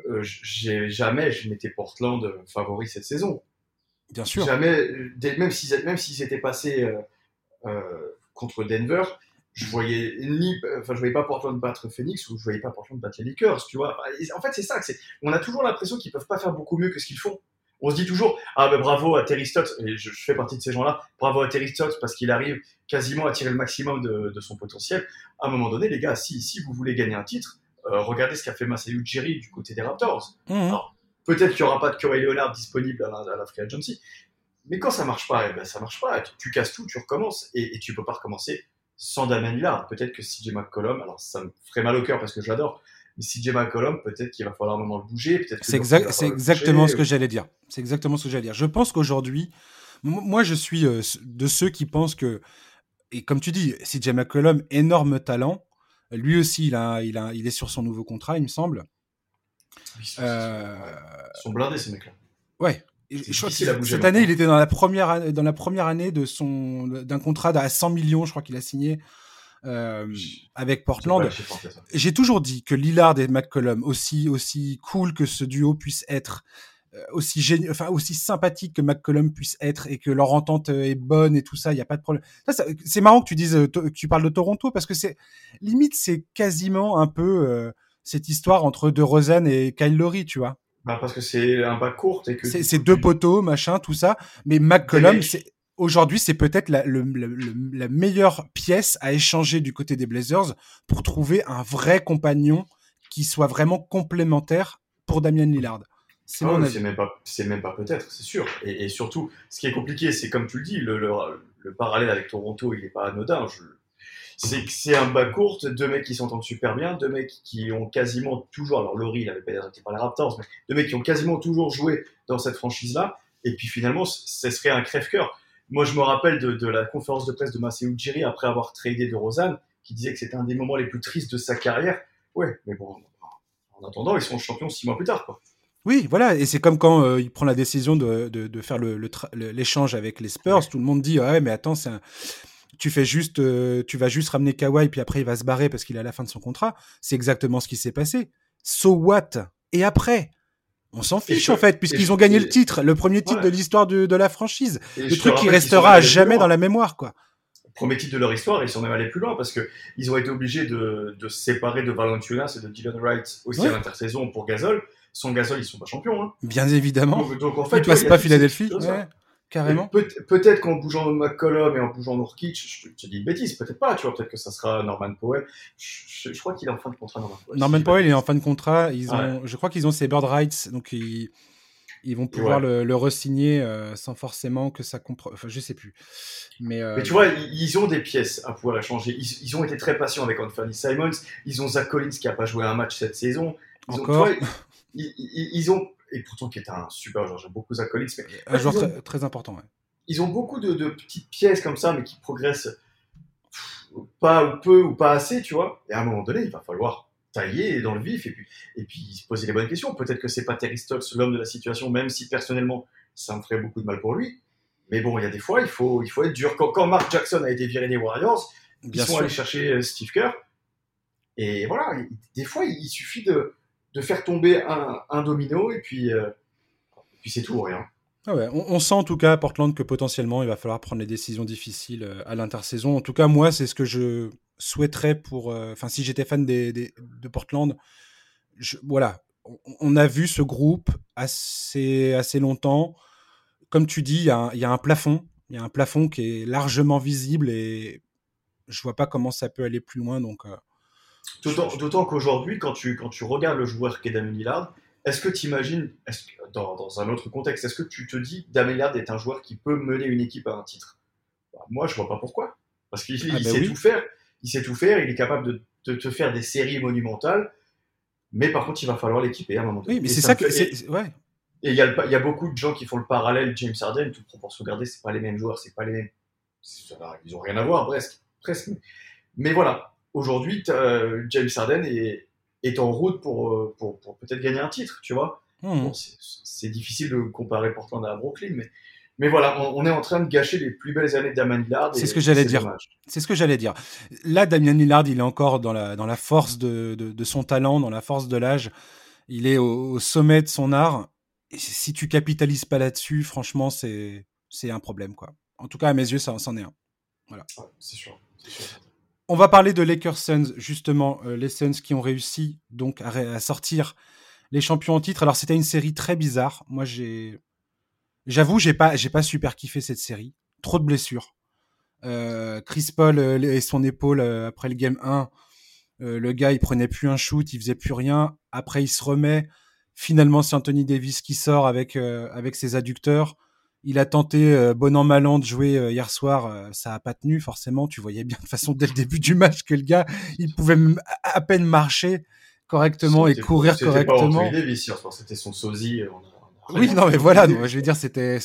euh, jamais je mettais Portland favori cette saison. Bien sûr. Jamais, même s'ils même s'ils étaient passés contre Denver, je voyais ni, enfin, je voyais pas Portland battre Phoenix ou je voyais pas Portland battre les Lakers, tu vois. En fait, c'est ça, c'est, on a toujours l'impression qu'ils peuvent pas faire beaucoup mieux que ce qu'ils font. On se dit toujours, ah ben bravo à Terry Stotts, et je, fais partie de ces gens-là, bravo à Terry Stotts parce qu'il arrive quasiment à tirer le maximum de, son potentiel. À un moment donné, les gars, si, si vous voulez gagner un titre, euh, regardez ce qu'a fait Masai Ujiri du côté des Raptors. Mmh. peut-être qu'il y aura pas de Kawhi Leonard disponible à la, à la Free Agency, mais quand ça marche pas, eh ben ça marche pas. Tu, casses tout, tu recommences, et, et tu peux pas recommencer sans Damien Lillard. Peut-être que CJ McCollum, alors ça me ferait mal au cœur parce que j'adore, mais CJ McCollum, peut-être qu'il va falloir un moment le bouger. C'est exactement ce que j'allais dire. C'est exactement ce que j'allais dire. Je pense qu'aujourd'hui, moi je suis euh, de ceux qui pensent que, et comme tu dis, CJ McCollum, énorme talent. Lui aussi, il, a, il, a, il est sur son nouveau contrat, il me semble. Ils sont, euh... sont blindés, ces mecs-là. Ouais, cette année, il était dans la première dans la première année de son d'un contrat à 100 millions, je crois qu'il a signé euh, avec Portland. J'ai toujours dit que Lillard et McCollum, aussi aussi cool que ce duo puisse être, euh, aussi génial, enfin aussi sympathique que McCollum puisse être et que leur entente est bonne et tout ça, il y a pas de problème. C'est marrant que tu dises euh, que tu parles de Toronto parce que c'est limite c'est quasiment un peu cette histoire entre DeRozan et Kyle Lowry, tu vois. Bah parce que c'est un bas court et que. C'est deux poteaux, machin, tout ça. Mais McCollum, aujourd'hui, c'est peut-être la, la, meilleure pièce à échanger du côté des Blazers pour trouver un vrai compagnon qui soit vraiment complémentaire pour Damien Lillard. C'est ah même pas, c'est même pas peut-être, c'est sûr. Et, surtout, ce qui est compliqué, c'est comme tu le dis, le, le, parallèle avec Toronto, il n'est pas anodin. Je, c'est que c'est un bas court, deux mecs qui s'entendent super bien, deux mecs qui ont quasiment toujours, alors Laurie, il avait pas été par les Raptors, mais deux mecs qui ont quasiment toujours joué dans cette franchise-là, et puis finalement, ce serait un crève-cœur. Moi, je me rappelle de, la conférence de presse de Masséou Ujiri après avoir tradé de Rosanne, qui disait que c'était un des moments les plus tristes de sa carrière. Ouais, mais bon, en attendant, ils sont champions six mois plus tard, quoi. Oui, voilà, et c'est comme quand euh, il prend la décision de, de, faire l'échange le, avec les Spurs, tout le monde dit ouais, mais attends, c'est un tu fais juste, euh, tu vas juste ramener Kawhi, puis après il va se barrer parce qu'il est à la fin de son contrat. C'est exactement ce qui s'est passé. So what? Et après? On s'en fiche en fait, puisqu'ils ont gagné le titre, le premier titre de l'histoire de, la franchise. le truc qui restera à jamais dans la mémoire, quoi. Premier titre de leur histoire, ils sont même allés plus loin parce que ils ont été obligés de, se séparer de Valanciunas et de Dylan Wright aussi à l'intersaison pour Gasol. Sans Gasol, ils sont pas champions. Hein. Bien évidemment. Donc, en fait, ils passent pas Philadelphie. Carrément. peut-être qu'en bougeant McCollum et en bougeant Nurkic, je, te dis une bêtise, peut-être pas, tu vois, peut-être que ça sera Norman Powell. Je, crois qu'il est en fin de contrat, Norman Powell. Norman Powell est en fin de contrat. Ils ont, Je crois qu'ils ont ses bird rights, donc ils, ils vont pouvoir le, le re-signer euh, sans forcément que ça comprenne. Enfin, je sais plus. Mais, euh, Mais, tu vois, ils, ont des pièces à pouvoir changer. Ils, ils, ont été très patients avec Anthony Simons. Ils ont Zach Collins qui a pas joué un match cette saison. Ils Encore. Ont, ils, ils, ont et pourtant qui est un super joueur, j'aime beaucoup Zach Collins. Mais, un joueur très, important, Ils ont beaucoup de, petites pièces comme ça, mais qui progressent pas ou peu ou pas assez, tu vois. Et à un moment donné, il va falloir tailler dans le vif et puis, et puis se poser les bonnes questions. Peut-être que c'est pas Terry Stotts l'homme de la situation, même si personnellement, ça me ferait beaucoup de mal pour lui. Mais bon, il y a des fois, il faut, il faut être dur. Quand, Mark Jackson a été viré des Warriors, ils sont allés chercher euh, Steve Kerr. Et voilà, des fois, il suffit de, de faire tomber un, domino et puis, euh, puis c'est tout, rien. Ah on, sent en tout cas à Portland que potentiellement il va falloir prendre les décisions difficiles euh, à l'intersaison. En tout cas, moi, c'est ce que je, souhaiterais pour. Enfin, si j'étais fan de Portland, voilà, on, a vu ce groupe assez, assez longtemps. Comme tu dis, il y, a un plafond. Il y a un plafond qui est largement visible et je vois pas comment ça peut aller plus loin. Donc, D'autant qu'aujourd'hui, quand tu, quand tu regardes le joueur qu'est Damien Lillard, est-ce que tu imagines, dans, dans, un autre contexte, est-ce que tu te dis Damien Lillard est un joueur qui peut mener une équipe à un titre? Bah, Moi, je vois pas pourquoi. Parce qu'il ah, bah sait tout faire. Il sait tout faire. Il est capable de, te faire des séries monumentales. Mais par contre, il va falloir l'équiper à un moment donné. Oui, mais c'est ça, que. Ouais. Et il y, y, a beaucoup de gens qui font le parallèle James Harden, toute proportion gardée, c'est pas les mêmes joueurs, c'est pas les mêmes. Ils ont rien à voir, presque. presque. Mais voilà, aujourd'hui, euh, James Harden est, est en route pour, euh, pour, pour peut-être gagner un titre, tu vois. Hmm. c'est difficile de comparer Portland à Brooklyn, mais, mais voilà, on, est en train de gâcher les plus belles années de Damien Lillard. C'est ce que j'allais dire. C'est ce que j'allais dire. Là, Damien Lillard, il est encore dans la, dans la force de, de, son talent, dans la force de l'âge. Il est au, sommet de son art. Et si tu capitalises pas là-dessus, franchement, c'est un problème, quoi. En tout cas, à mes yeux, ça, c'en est un. Voilà. c'est sûr. sûr. On va parler de Lakers Suns, justement, euh, les Suns qui ont réussi donc à, sortir les champions en titre. Alors c'était une série très bizarre. Moi j'ai, j'avoue, j'ai pas, j'ai pas super kiffé cette série. Trop de blessures. Euh, Chris Paul euh, et son épaule après le game 1. le gars, il prenait plus un shoot, il faisait plus rien. Après, il se remet. Finalement, c'est Anthony Davis qui sort avec avec ses adducteurs. Il a tenté, euh, bon an mal an, de jouer euh, hier soir. Euh, ça a pas tenu, forcément. Tu voyais bien de façon dès le début du match que le gars, il pouvait à peine marcher correctement et courir correctement. C'était son sosie. Oui, non, mais voilà, je veux dire, c'était.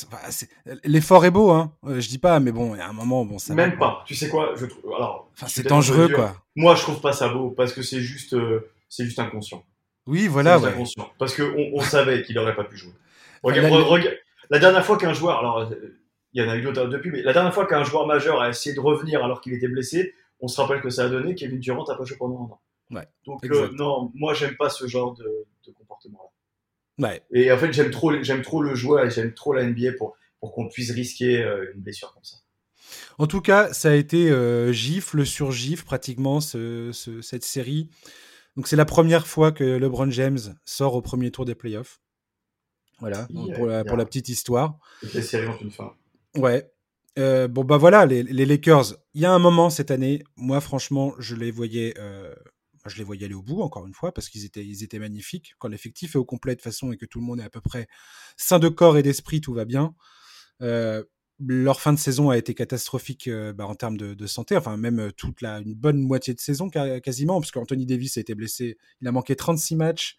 L'effort est beau, hein. je dis pas, mais bon, il y a un moment, bon, ça. Même pas. Tu sais quoi je... Alors. c'est dangereux, quoi. Moi, je trouve pas ça beau parce que c'est juste, c'est juste inconscient. Oui, voilà. Ouais. inconscient. Parce qu'on on savait qu'il aurait pas pu jouer. Regarde, la dernière fois qu'un joueur, alors il y en a eu d'autres depuis, mais la dernière fois qu'un joueur majeur a essayé de revenir alors qu'il était blessé, on se rappelle que ça a donné Kevin Durant a pas joué pendant un an. Ouais, Donc euh, non, moi j'aime pas ce genre de, comportement-là. Ouais. Et en fait j'aime trop, j'aime trop le joueur et j'aime trop la NBA pour, pour qu'on puisse risquer euh, une blessure comme ça. En tout cas, ça a été euh, gifle sur gifle pratiquement cette série. Donc c'est la première fois que LeBron James sort au premier tour des playoffs. Voilà, pour, la, pour la petite histoire. Les séries ont une fin. Ouais. Euh, bon, bah voilà, les, les Lakers, il y a un moment cette année, moi franchement, je les voyais, euh, je les voyais aller au bout, encore une fois, parce qu'ils étaient, ils étaient magnifiques. Quand l'effectif est au complet de façon et que tout le monde est à peu près sain de corps et d'esprit, tout va bien. Euh, leur fin de saison a été catastrophique bah, en termes de, de, santé, enfin même toute la, une bonne moitié de saison quasiment, parce qu'Anthony Davis a été blessé, il a manqué 36 matchs.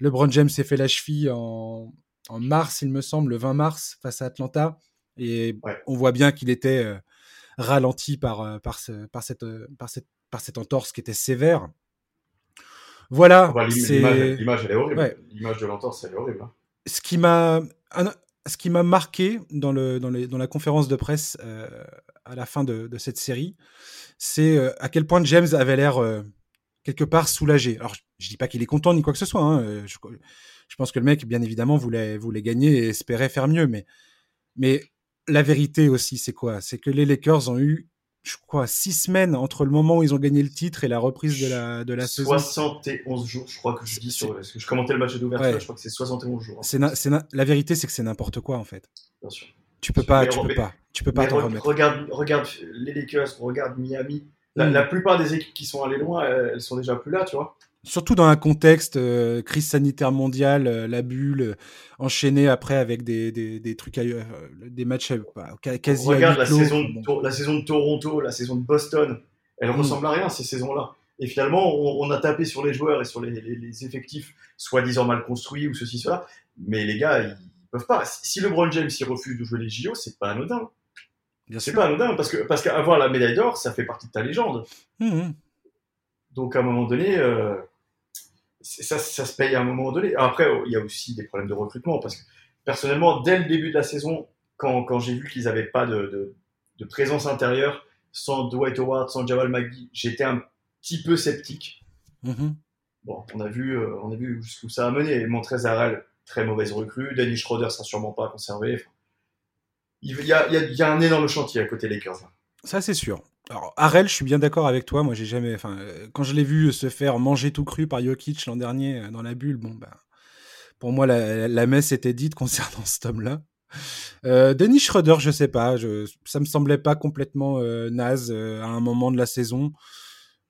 LeBron James s'est fait la cheville en, en mars, il me semble, le 20 mars, face à Atlanta. Et on voit bien qu'il était euh, ralenti par, euh, par, ce, par, cette, euh, par, cette, par cette entorse qui était sévère. Voilà. L'image, elle est horrible. L'image de l'entorse, elle est horrible. Hein. Ce qui m'a. Ce qui m'a marqué dans, le, dans, dans, la conférence de presse à la fin de, cette série, c'est à quel point James avait l'air quelque part soulagé. Alors, je, ne dis pas qu'il est content ni quoi que ce soit. Hein, je, je pense que le mec, bien évidemment, voulait, voulait gagner et espérait faire mieux. Mais, mais la vérité aussi, c'est quoi? C'est que les Lakers ont eu, je crois, six semaines entre le moment où ils ont gagné le titre et la reprise de la, de la saison. 71 jours, je crois que je dis sur. Parce que je commentais le match d'ouverture, je crois que c'est 71 jours. C'est la vérité, c'est que c'est n'importe quoi, en fait. Bien sûr. Tu peux pas, tu peux pas, tu peux pas t'en remettre. Regarde, regarde les Lakers, regarde Miami. La, mm. la, plupart des équipes qui sont allées loin, elles sont déjà plus là, tu vois. Surtout dans un contexte euh, crise sanitaire mondiale, euh, la bulle, euh, enchaînée après avec des, des, des trucs, des matchs bah, quasi. Regarde la, saison de, la saison de Toronto, la saison de Boston, elle mm. ressemble à rien ces saisons-là. Et finalement, on, a tapé sur les joueurs et sur les, les, effectifs soi-disant mal construits ou ceci, cela. Mais les gars, ils peuvent pas. Si LeBron James il refuse de jouer les JO, c'est pas anodin. C'est pas anodin parce que parce qu'avoir la médaille d'or, ça fait partie de ta légende. Mm, donc à un moment donné, euh, ça, ça, se paye à un moment donné. Après, il y a aussi des problèmes de recrutement parce que personnellement, dès le début de la saison, quand, quand j'ai vu qu'ils n'avaient pas de, de, présence intérieure, sans Dwight Howard, sans Jamal McGee, j'étais un petit peu sceptique. Mm-hmm. Bon, on a vu, euh, on a vu jusqu'où ça a mené. Montrezl très mauvaise recrue. Danny Schroeder sera sûrement pas conservé. il, y a, il, y a, y a un énorme chantier à côté des Lakers. Ça, c'est sûr. Alors, Arel, je suis bien d'accord avec toi. Moi, j'ai jamais. Enfin, euh, quand je l'ai vu se faire manger tout cru par Jokic l'an dernier euh, dans la bulle, bon, bah, pour moi, la, messe était dite concernant cet homme-là. Euh, Denis Schroeder, je sais pas. Je, ça me semblait pas complètement naze à un moment de la saison.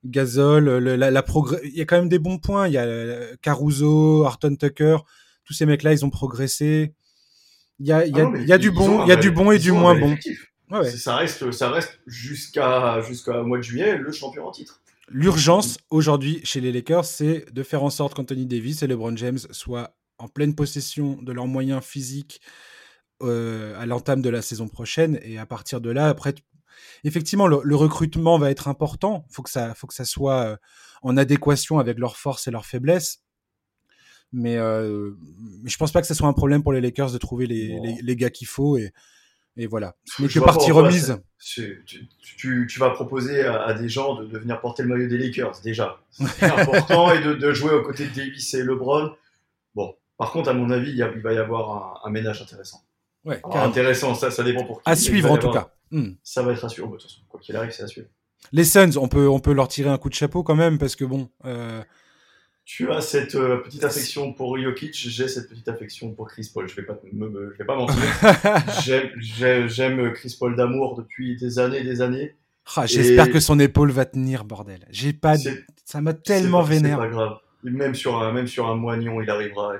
Gasol, la, la il y a quand même des bons points. Il y a Caruso, Arton Tucker, tous ces mecs-là, ils ont progressé. Il y a, y a, y a du bon, il y a du bon et du moins bon. Ça reste, ça reste jusqu'à jusqu'à mois de juillet le champion en titre. L'urgence aujourd'hui chez les Lakers, c'est de faire en sorte qu'Anthony Davis et LeBron James soient en pleine possession de leurs moyens physiques euh, à l'entame de la saison prochaine. Et à partir de là, après, effectivement, le, recrutement va être important. Il faut, que ça, faut que ça soit euh, en adéquation avec leurs forces et leurs faiblesses. Mais, euh, mais je pense pas que ce soit un problème pour les Lakers de trouver les, les, les gars qu'il faut. Et, et voilà. Mais que partie remise. Tu, tu, vas proposer à, des gens de, de, venir porter le maillot des Lakers, déjà. C'est important, et de, de, jouer aux côtés de Davis et LeBron. Bon, par contre, à mon avis, il, va y avoir un, ménage intéressant. Ouais, intéressant, ça, ça dépend pour qui. À suivre, en tout cas. Hmm. Ça va être à suivre. De toute façon, quoi qu'il arrive, c'est à suivre. Les Suns, on peut, on peut leur tirer un coup de chapeau quand même, parce que bon. Euh, tu as cette euh, petite affection pour Jokic, j'ai cette petite affection pour Chris Paul. Je vais pas, je vais pas mentir. J'aime Chris Paul d'amour depuis des années et des années. Ah, j'espère que son épaule va tenir, bordel. J'ai pas, ça m'a tellement vénère. C'est pas grave. Même sur un, même sur un moignon, il arrivera.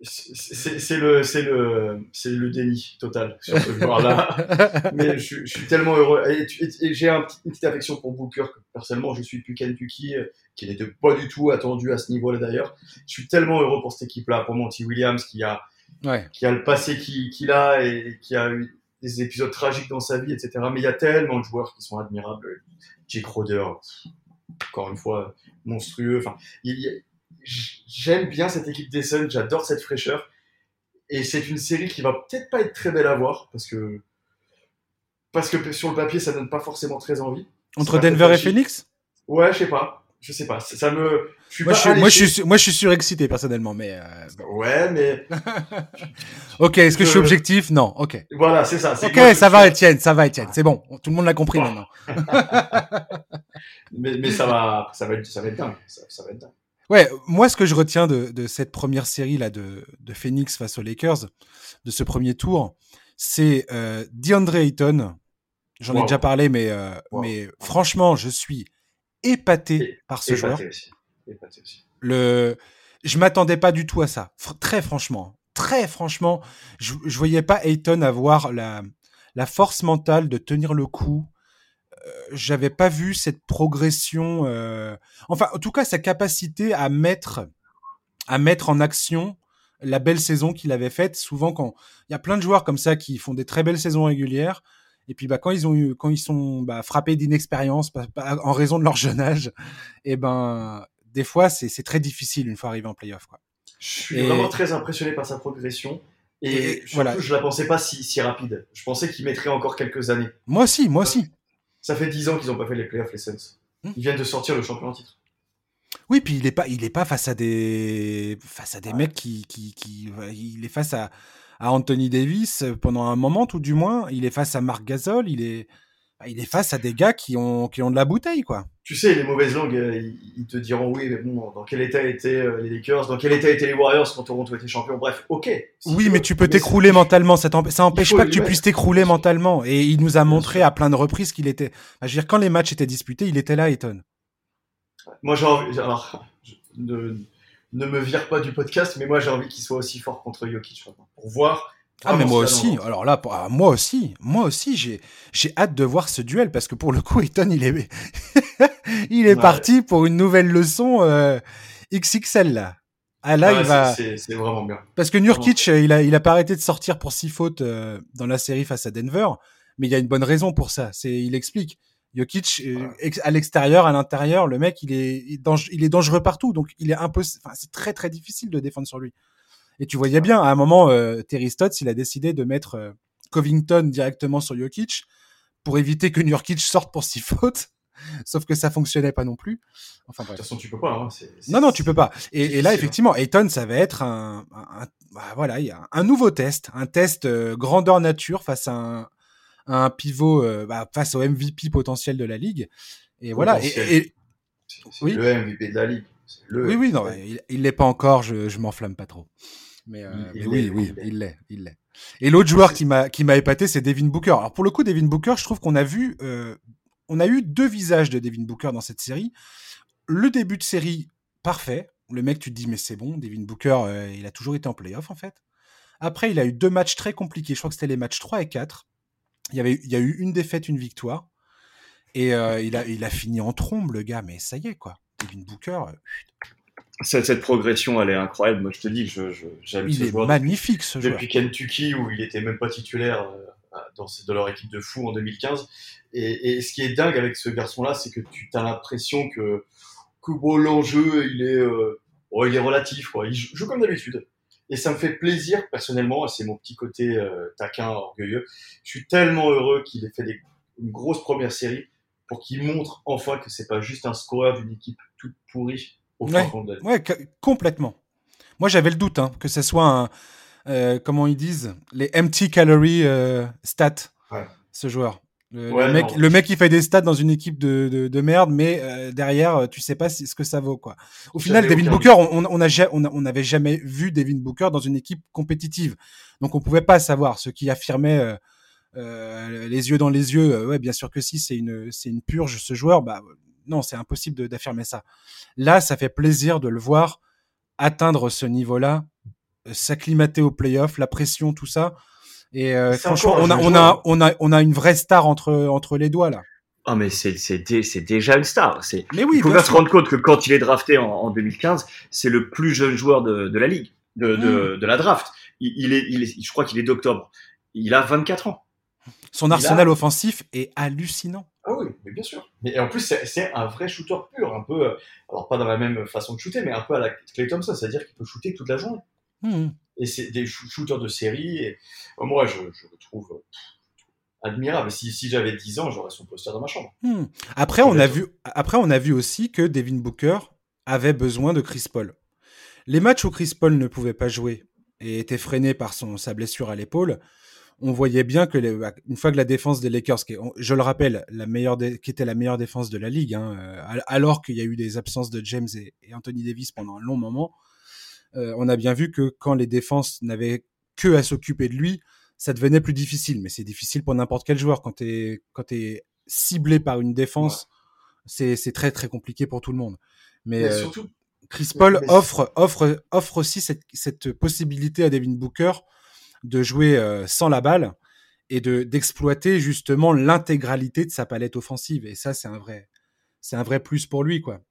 c'est le, c'est le, c'est le déni total sur ce joueur-là. Mais je, suis tellement heureux. Et, j'ai une petite affection pour Booker. Personnellement, je suis plus Kentucky, qui n'était pas du tout attendu à ce niveau-là d'ailleurs. Je suis tellement heureux pour cette équipe-là, pour Monty Williams, qui a, qui a le passé qu'il a et qui a eu des épisodes tragiques dans sa vie, etc. Mais il y a tellement de joueurs qui sont admirables. Jake Roder, encore une fois, monstrueux. Enfin, j'aime bien cette équipe des Suns, j'adore cette fraîcheur. Et c'est une série qui va peut-être pas être très belle à voir parce que parce que sur le papier ça donne pas forcément très envie. Entre Denver et Phoenix? Ouais, je sais pas. Je sais pas. Ça me. Je moi, je, moi, je suis, moi, je suis surexcité personnellement, mais. Euh, ouais, mais. ok, est-ce que je... suis objectif? Non. Ok. Voilà, c'est ça. Ok, ça va, Étienne, ça va, Étienne. C'est bon. Tout le monde l'a compris maintenant. mais, mais ça va, ça va être, ça va être dingue. Ça, ça va être dingue. Ouais, moi, ce que je retiens de, de cette première série là de, de, Phoenix face aux Lakers, de ce premier tour, c'est euh, DeAndre Ayton. J'en ai déjà parlé, mais, euh, mais franchement, je suis épaté par ce joueur. Épaté aussi. Le, je m'attendais pas du tout à ça. très franchement, très franchement, je, je voyais pas Ayton avoir la, la force mentale de tenir le coup, j'avais pas vu cette progression. Euh... Enfin, en tout cas, sa capacité à mettre, à mettre en action la belle saison qu'il avait faite. Souvent, quand il y a plein de joueurs comme ça qui font des très belles saisons régulières, et puis bah quand ils ont eu, quand ils sont bah, frappés d'inexpérience en raison de leur jeune âge, et eh ben des fois c'est très difficile une fois arrivé en playoff quoi. Je suis vraiment très impressionné par sa progression. Et, voilà. je la pensais pas si, si rapide. Je pensais qu'il mettrait encore quelques années. Moi aussi, moi aussi. Ça fait 10 ans qu'ils n'ont pas fait les playoffs, les Suns. Hmm. Ils viennent de sortir le champion en titre. Oui, puis il est pas, il est pas face à des, face à des mecs qui, qui, qui, il est face à, à Anthony Davis pendant un moment, tout du moins. Il est face à Marc Gasol. Il est, bah, il est face à des gars qui ont, qui ont de la bouteille, quoi. Tu sais, les mauvaises langues, euh, ils te diront oui, mais bon, dans quel état étaient euh, les Lakers, dans quel état étaient les Warriors quand Toronto était champion. Bref, ok. oui, mais tu peux t'écrouler mentalement. Ça, ça empêche pas que tu puisses t'écrouler mentalement. Et il nous a montré à plein de reprises qu'il était. Bah, je veux dire, quand les matchs étaient disputés, il était là, Eton. Moi, j'ai envie. Alors, ne, ne me vire pas du podcast, mais moi, j'ai envie qu'il soit aussi fort contre Jokic pour voir ah, mais moi aussi. Alors là, ah, moi aussi, moi aussi, j'ai j'ai hâte de voir ce duel parce que pour le coup, Eton, il est il est parti pour une nouvelle leçon euh, XXL là. Ah là, il va. C'est vraiment bien. Parce que Nurkic, il a il a pas arrêté de sortir pour six fautes euh, dans la série face à Denver, mais il y a une bonne raison pour ça. C'est il explique. Jokic à l'extérieur, à l'intérieur, le mec, il est il est dangereux partout, donc il est impossible. Enfin, c'est très très difficile de défendre sur lui. Et tu voyais bien, à un moment, euh, Terry Stotts, il a décidé de mettre euh, Covington directement sur Jokic pour éviter que Jokic sorte pour six fautes. Sauf que ça fonctionnait pas non plus. Enfin, De toute façon, tu peux pas. Hein, non, non, tu peux pas. Et, là, effectivement, Ayton, ça va être un, bah, voilà, il y a un nouveau test, un test euh, grandeur nature face à un pivot bah, face au MVP potentiel de la ligue. Et voilà. Et, oui. le MVP de la ligue. oui, oui, non, il l'est pas encore. Je, je m'enflamme pas trop. Mais, oui, oui, il l'est, il l'est. Et l'autre joueur qui m'a qui m'a épaté, c'est Devin Booker. Alors pour le coup, Devin Booker, je trouve qu'on a vu, on a eu deux visages de Devin Booker dans cette série. Le début de série parfait. Le mec, tu te dis mais c'est bon, Devin Booker, il a toujours été en playoff en fait. Après, il a eu deux matchs très compliqués. Je crois que c'était les matchs 3 et 4. Il y, avait, il y a eu une défaite, une victoire. Et euh, il, a, il a fini en trombe, le gars. Mais ça y est, quoi. Devin Booker. Euh, cette, cette, progression, elle est incroyable. Moi, je te dis que je, je, il est magnifique, ce joueur. Depuis Kentucky, où il était même pas titulaire euh, dans, de leur équipe de fou en 2015. Et, et ce qui est dingue avec ce garçon-là, c'est que tu as l'impression que, bon, l'enjeu, il est, oh, il est relatif. Quoi. Il joue comme d'habitude. Et ça me fait plaisir personnellement, c'est mon petit côté euh, taquin, orgueilleux. Je suis tellement heureux qu'il ait fait des, une grosse première série pour qu'il montre enfin que c'est pas juste un scoreur d'une équipe toute pourrie au fond de Ouais, complètement. Moi j'avais le doute hein, que ce soit un, euh, comment ils disent, les empty calorie euh, stats, ce joueur. Le, mec, le mec qui fait des stats dans une équipe de, de, merde, mais euh, derrière, tu sais pas ce que ça vaut. quoi. Au final, Devin Booker, on, on, a, on, avait jamais vu Devin Booker dans une équipe compétitive. Donc on pouvait pas savoir ce qui affirmait euh, euh, les yeux dans les yeux. ouais, bien sûr que si, c'est une, c'est une purge ce joueur. Bah non, c'est impossible d'affirmer ça. Là, ça fait plaisir de le voir atteindre ce niveau-là, s'acclimater au playoff, la pression, tout ça. Et euh, franchement, on a, on, a, on, a, on a une vraie star entre, entre les doigts là. Ah mais c'est c'est déjà une star. C'est mais oui. Il faut bien se rendre compte que quand il est drafté en, en 2015, c'est le plus jeune joueur de, de la ligue, de, de, mm. de, la draft. Il, il, est, il est, je crois qu'il est d'octobre. Il a 24 ans. Son arsenal offensif est hallucinant. Ah oui, mais bien sûr. Et en plus, c'est un vrai shooter pur, un peu, euh, alors pas dans la même façon de shooter, mais un peu à la Clay Thompson, c'est-à-dire qu'il peut shooter toute la journée. Mm et c'est des shooters de série. Et, euh, moi, je, le trouve euh, admirable. Si, si j'avais 10 ans, j'aurais son poster dans ma chambre. Hmm. Après, on a vu, après, on a vu aussi que Devin Booker avait besoin de Chris Paul. Les matchs où Chris Paul ne pouvait pas jouer et était freiné par son, sa blessure à l'épaule, on voyait bien que une fois que la défense des Lakers, qui je le rappelle, la meilleure qui était la meilleure défense de la ligue, hein, euh, alors qu'il y a eu des absences de James et, et, Anthony Davis pendant un long moment, on a bien vu que quand les défenses n'avaient que à s'occuper de lui, ça devenait plus difficile. Mais c'est difficile pour n'importe quel joueur. Quand tu es, quand es ciblé par une défense, c'est très très compliqué pour tout le monde. Mais, euh, surtout, Chris Paul offre, offre, offre aussi cette, cette, possibilité à Devin Booker de jouer euh, sans la balle et de d'exploiter justement l'intégralité de sa palette offensive. Et ça, c'est un vrai, c'est un vrai plus pour lui, quoi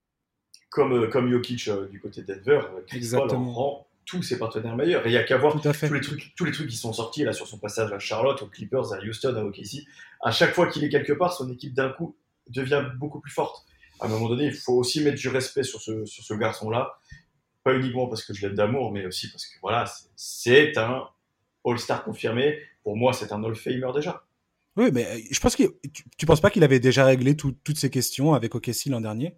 comme, euh, comme Jokic euh, du côté de Denver, euh, Chris Paul rend tous ses partenaires meilleurs. Et il n'y a qu'à voir tous les, trucs, tous les trucs qui sont sortis là sur son passage à Charlotte, aux Clippers, à Houston, à OKC. À chaque fois qu'il est quelque part, son équipe d'un coup devient beaucoup plus forte. À un moment donné, il faut aussi mettre du respect sur ce, sur ce garçon-là. Pas uniquement parce que je l'aime d'amour, mais aussi parce que voilà, c'est un All-Star confirmé. Pour moi, c'est un All-Famer déjà. Oui, mais je pense que tu, tu penses pas qu'il avait déjà réglé toutes ces questions avec OKC l'an dernier?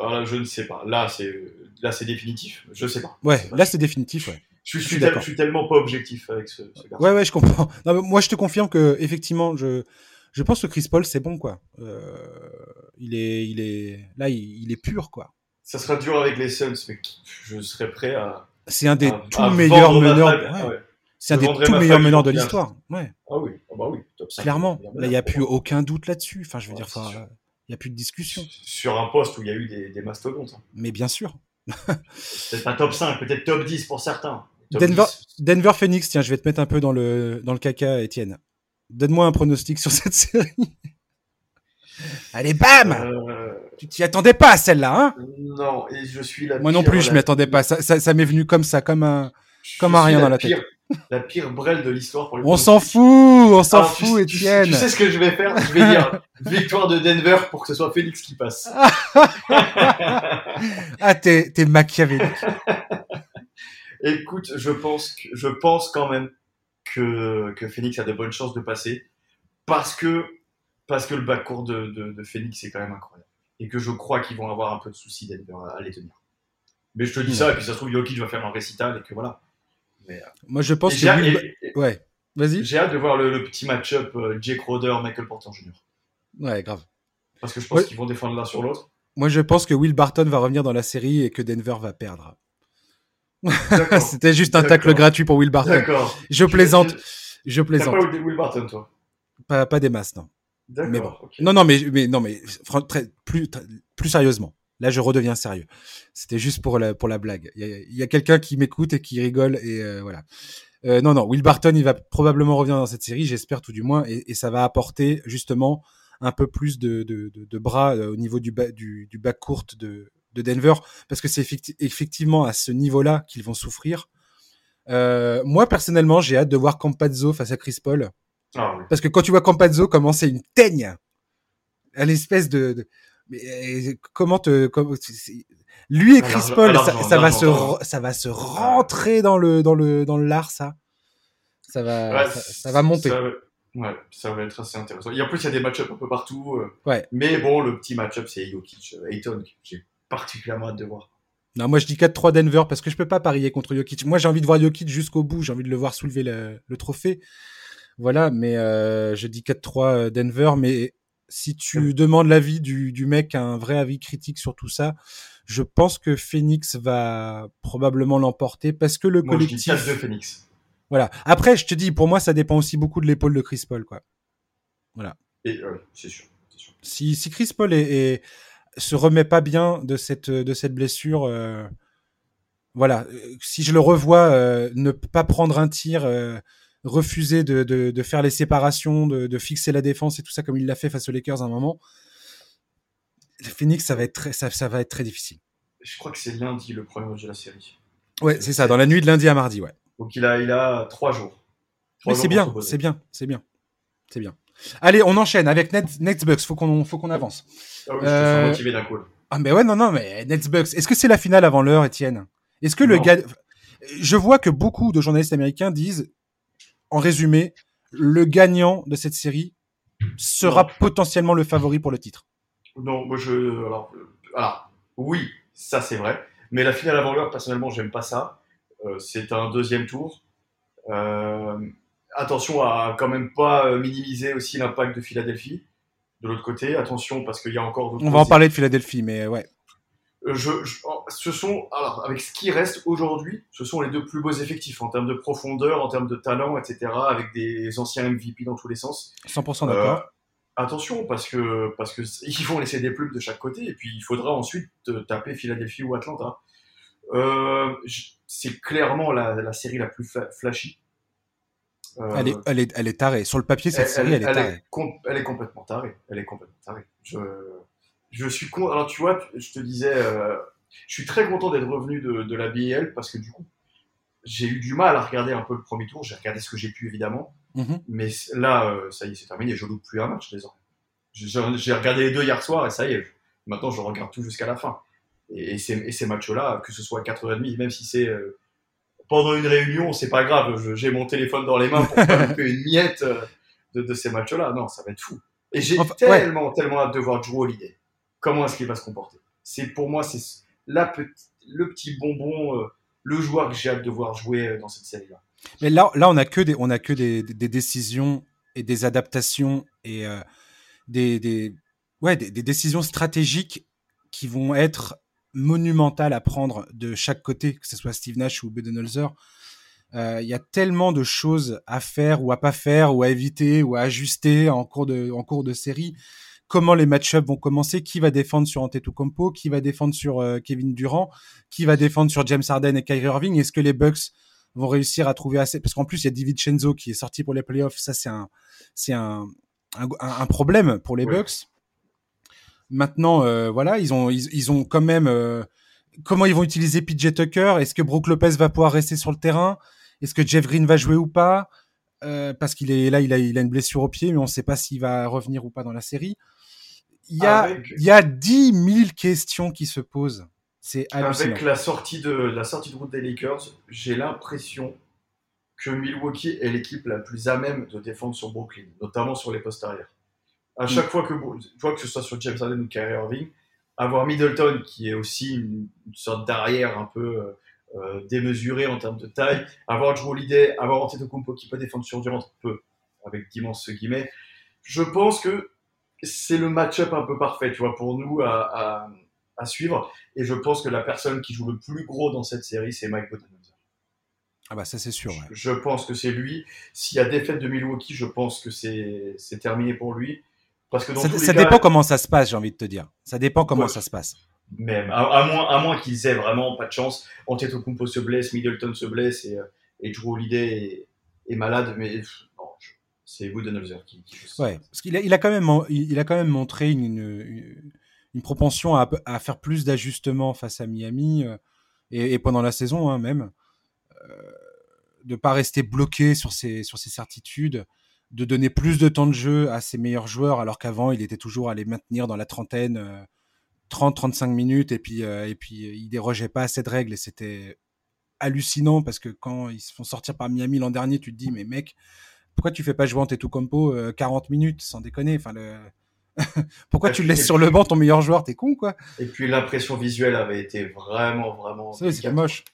Ah, je, ne sais pas. Là, c'est là, c'est définitif. Je sais pas. Ouais, là, c'est définitif. Ouais. Je, suis, je, suis tellement pas objectif avec ce, ce garçon. Ouais, ouais, je comprends. moi, je te confirme que effectivement, je, je pense que Chris Paul, c'est bon, quoi. Euh, il est, il est, là, il, est pur, quoi. Ça sera dur avec les Suns, mais je serais prêt à. C'est un des tout meilleurs meneurs. Ouais. C'est un des tout meilleurs meneurs de l'histoire. Ouais. Ah oui, ah bah oui, top 5. Clairement, là, il n'y a plus aucun doute là-dessus. Enfin, je veux dire, il n'y a plus de discussion. Sur un poste où il y a eu des, mastodontes. Hein. Mais bien sûr. peut-être pas top 5, peut-être top 10 pour certains. Denver, Denver, Phoenix, tiens, je vais te mettre un peu dans le, dans le caca, Étienne. Donne-moi un pronostic sur cette série. Allez, bam euh... Tu t'y attendais pas à celle-là, hein? Non, et je suis la Moi non plus, je m'y attendais pas. Ça, ça, m'est venu comme ça, comme un, comme un rien dans la tête la pire brelle de l'histoire pour On s'en fout, on s'en fout, Étienne. Tu, sais ce que je vais faire? Je vais dire victoire de Denver pour que ce soit Phoenix qui passe. ah, t'es, t'es machiavélique. Écoute, je pense, que, je pense quand même que, que Phoenix a de bonnes chances de passer parce que, parce que le backcourt de, de, de Phoenix est quand même incroyable. Et que je crois qu'ils vont avoir un peu de soucis Denver à, les tenir. Mais je te dis ça, et puis ça se trouve, Jokic va faire un récital, et que voilà. Moi, je pense que. ouais. Vas-y. J'ai hâte de voir le, petit match-up euh, Jake Roder, Michael Porter Jr. Ouais, grave. Parce que je pense qu'ils vont défendre l'un sur l'autre. Moi, je pense que Will Barton va revenir dans la série et que Denver va perdre. C'était juste un tacle gratuit pour Will Barton. D'accord. Je plaisante. Je plaisante. Pas Will Barton, toi? Pas, pas des masses, non. Mais bon. Non, non, mais, mais, non, mais très, plus, plus sérieusement. Là, je redeviens sérieux. C'était juste pour la, pour la blague. Il y a, quelqu'un qui m'écoute et qui rigole et euh, voilà. Euh, non, non, Will Barton, il va probablement revenir dans cette série, j'espère tout du moins, et, et, ça va apporter justement un peu plus de, de, de, bras euh, au niveau du, bas, du, du bac court de, de Denver, parce que c'est effectivement à ce niveau-là qu'ils vont souffrir. Euh, moi, personnellement, j'ai hâte de voir Campazzo face à Chris Paul. Ah, parce que quand tu vois Campazzo commencer une teigne à l'espèce de, de... Mais, comment te lui et Chris Paul ça, va se ça va se rentrer dans le dans le dans le lard ça? Ça va ça, va monter Ouais, ça va être assez intéressant. Et en plus, il y a des match-ups un peu partout. Euh. Ouais. Mais bon, le petit match-up, c'est Jokic, euh, Ayton, j'ai particulièrement hâte de voir. Non, moi je dis 4-3 Denver parce que je peux pas parier contre Jokic. Moi j'ai envie de voir Jokic jusqu'au bout, j'ai envie de le voir soulever le, trophée. Voilà, mais euh, je dis 4-3 Denver. Mais si tu demandes l'avis du, du mec, un vrai avis critique sur tout ça, je pense que Phoenix va probablement l'emporter parce que le moi, collectif. Je dis 4 Phoenix. Voilà. Après, je te dis, pour moi, ça dépend aussi beaucoup de l'épaule de Chris Paul, quoi. Voilà. Et c'est sûr, Si, si, Chris Paul est, se remet pas bien de cette, de cette blessure, euh, voilà. Si je le revois euh, ne pas prendre un tir, euh, refuser de, de, de, faire les séparations, de, de, fixer la défense et tout ça comme il l'a fait face aux Lakers à un moment, Phoenix, ça va être très, ça, ça va être très difficile. Je crois que c'est lundi le premier match de la série. Ouais, c'est ça, dans la nuit de lundi à mardi, ouais. Donc il a, il a trois jours. Mais c'est bien, c'est bien, c'est bien, c'est bien. Allez, on enchaîne avec Nets, Nets Faut qu'on, faut qu'on avance. Ah oui, je euh... motivé d'un coup. Ah mais ouais, non, non, mais Nets Bucks. Est-ce que c'est la finale avant l'heure, Étienne? Est-ce que le gars, je vois que beaucoup de journalistes américains disent, en résumé, le gagnant de cette série sera potentiellement le favori pour le titre. Non, moi je, alors, alors oui, ça c'est vrai. Mais la finale avant l'heure, personnellement, j'aime pas ça. Euh, c'est un deuxième tour. Euh, attention à quand même pas euh, minimiser aussi l'impact de Philadelphie. De l'autre côté, attention parce qu'il y a encore. On va en parler de Philadelphie, mais ouais. Je, oh, ce sont, alors, avec ce qui reste aujourd'hui, ce sont les deux plus beaux effectifs en termes de profondeur, en termes de talent, etc., avec des anciens MVP dans tous les sens. 100% d'accord. attention, parce que, parce que ils vont laisser des plumes de chaque côté, et puis il faudra ensuite taper Philadelphie ou Atlanta. Euh, c'est clairement la, série la plus flashy. Euh, elle, est, elle, est, elle est tarée. Sur le papier, cette série, elle, est tarée. elle est complètement tarée. Elle est complètement tarée. Je, je suis con. Alors, tu vois, je te disais, euh, je suis très content d'être revenu de, de la BL parce que du coup, j'ai eu du mal à regarder un peu le premier tour. J'ai regardé ce que j'ai pu, évidemment. Mm-hmm. Mais là, ça y est, c'est terminé. Je loupe plus un match désormais. J'ai regardé les deux hier soir et ça y est. Maintenant, je regarde tout jusqu'à la fin. Et, ces, matchs-là, que ce soit à 4h30, même si c'est euh, pendant une réunion, c'est pas grave. J'ai mon téléphone dans les mains pour pas louper une miette euh, de, ces matchs-là. Non, ça va être fou. Et j'ai tellement, tellement hâte de voir Drew Holiday. Comment est-ce qu'il va se comporter C'est pour moi, c'est le petit bonbon, euh, le joueur que j'ai hâte de voir jouer dans cette série-là. Mais là, là, on a que des, on a que des, décisions et des adaptations et des, des, ouais, des, décisions stratégiques qui vont être monumental à prendre de chaque côté, que ce soit Steve Nash ou Budenholzer. Euh, il y a tellement de choses à faire ou à pas faire ou à éviter ou à ajuster en cours de, en cours de série. Comment les match-ups vont commencer Qui va défendre sur Antetokounmpo Qui va défendre sur euh, Kevin Durant Qui va défendre sur James Harden et Kyrie Irving Est-ce que les Bucks vont réussir à trouver assez? Parce qu'en plus, il y a David Chenzo qui est sorti pour les playoffs. Ça, c'est un, c'est un, un, problème pour les Bucks. Maintenant, euh, voilà, ils ont, ils, ont quand même. Euh, comment ils vont utiliser PJ Tucker? Est-ce que Brook Lopez va pouvoir rester sur le terrain? Est-ce que Jeff Green va jouer ou pas? Euh, Parce qu'il est là, il a, il a une blessure au pied, mais on ne sait pas s'il va revenir ou pas dans la série. Il y a, il y a 10 000 questions qui se posent. C'est Avec la sortie de la sortie de route des Lakers, j'ai l'impression que Milwaukee est l'équipe la plus à même de défendre sur Brooklyn, notamment sur les postes arrière. À chaque fois que, vois que ce soit sur James Harden ou Kyrie Irving, avoir Middleton qui est aussi une, sorte d'arrière un peu démesuré en termes de taille. Avoir Drew Holiday, avoir Antetokounmpo qui peut défendre sur Durant, peut, avec d'immenses guillemets. Je pense que c'est le match-up un peu parfait, tu vois, pour nous à, à, suivre. Et je pense que la personne qui joue le plus gros dans cette série, c'est Mike Budenholzer. Ah bah ça c'est sûr. Je, pense que c'est lui. S'il y a défaite de Milwaukee, je pense que c'est terminé pour lui. Parce que ça, dépend comment ça se passe, j'ai envie de te dire. Ça dépend comment ça se passe. Même, à, moins, à moins qu'ils aient vraiment pas de chance. Antetokounmpo se blesse, Middleton se blesse et, euh, et Drew Holiday est, malade, mais c'est Budenholzer qui, qui Ouais, parce qu'il a, il a, quand même, il a quand même montré une, une, propension à, à, faire plus d'ajustements face à Miami euh, et, pendant la saison hein, même. Euh, de pas rester bloqué sur ses, sur ses certitudes, de donner plus de temps de jeu à ses meilleurs joueurs, alors qu'avant, il était toujours à les maintenir dans la trentaine, 30-35 minutes, et puis, et puis il dérogeait pas à cette règle, c'était hallucinant parce que quand ils se font sortir par Miami l'an dernier, tu te dis, mais mec, pourquoi tu fais pas jouer en compo 40 minutes sans déconner? Enfin le... pourquoi tu le laisses sur le banc ton meilleur joueur? T'es con quoi. Et puis l'impression visuelle avait été vraiment vraiment c'était moche.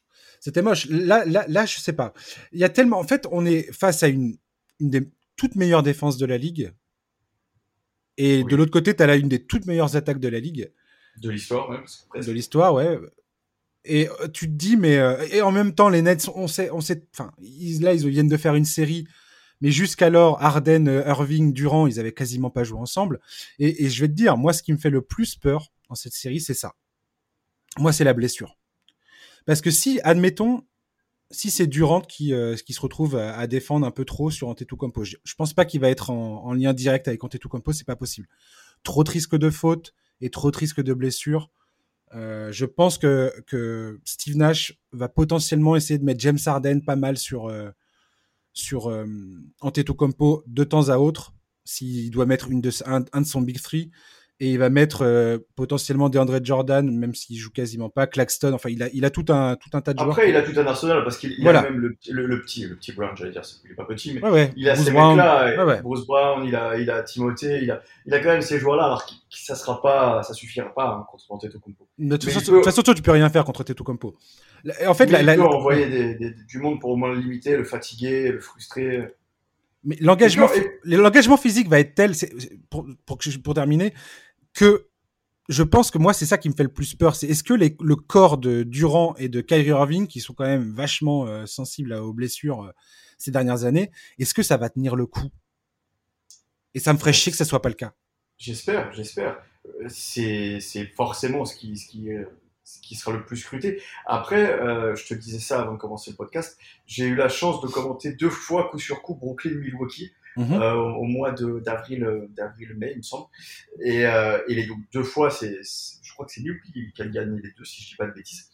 C'était moche. Là là là je sais pas. Il y a tellement en fait on est face à une, une des toutes meilleures défenses de la ligue. Et de l'autre côté tu as là une des toutes meilleures attaques de la ligue. De l'histoire ouais, de l'histoire ouais. Et euh, tu te dis mais euh, et en même temps les Nets on sait on sait enfin là ils viennent de faire une série mais jusqu'alors, Arden, euh, Irving, Durant, ils avaient quasiment pas joué ensemble. Et, je vais te dire, moi, ce qui me fait le plus peur dans cette série, c'est ça. Moi, c'est la blessure. Parce que si, admettons, si c'est Durant qui, euh, qui se retrouve à, défendre un peu trop sur Antetokounmpo, je, je pense pas qu'il va être en, lien direct avec Antetokounmpo, c'est pas possible. Trop de risques de faute et trop de risques de blessure. Euh, je pense que, que Steve Nash va potentiellement essayer de mettre James Harden pas mal sur, sur euh, Antetokounmpo de temps à autre s'il doit mettre une de, un, de son big three et il va mettre euh, potentiellement DeAndre Jordan, même s'il joue quasiment pas, Claxton. Enfin, il a, il a tout un, tout un tas de joueurs. Après, il a tout un arsenal parce qu'il a même le, le, petit, le petit Brown, j'allais dire, il est pas petit, mais il a ces mecs-là, Bruce Brown, il a, il a Timothée, il a, il a quand même ces joueurs-là, alors que ça sera pas, ça suffira pas hein, contre Antetokounmpo. De toute façon, tu peux rien faire contre Antetokounmpo. En fait, la, il peut envoyer des, du monde pour au moins le limiter, le fatiguer, le frustrer. Mais l'engagement, l'engagement physique va être tel, pour, pour, pour terminer, que je pense que moi, c'est ça qui me fait le plus peur. C'est est-ce que les, le corps de Durant et de Kyrie Irving, qui sont quand même vachement euh, sensibles aux blessures euh, ces dernières années, est-ce que ça va tenir le coup? Et ça me ferait chier que ça soit pas le cas. J'espère, j'espère. Euh, c'est, forcément ce qui, ce, qui, ce qui sera le plus scruté. Après, je te disais ça avant de commencer le podcast, j'ai eu la chance de commenter deux fois coup sur coup Brooklyn-Milwaukee. Mhm. Euh, au mois d'avril, euh, d'avril-mai, il me semble. Et, euh, et les donc, deux fois, c'est, je crois que c'est Milwaukee qui a gagné les deux, si je dis pas de bêtises.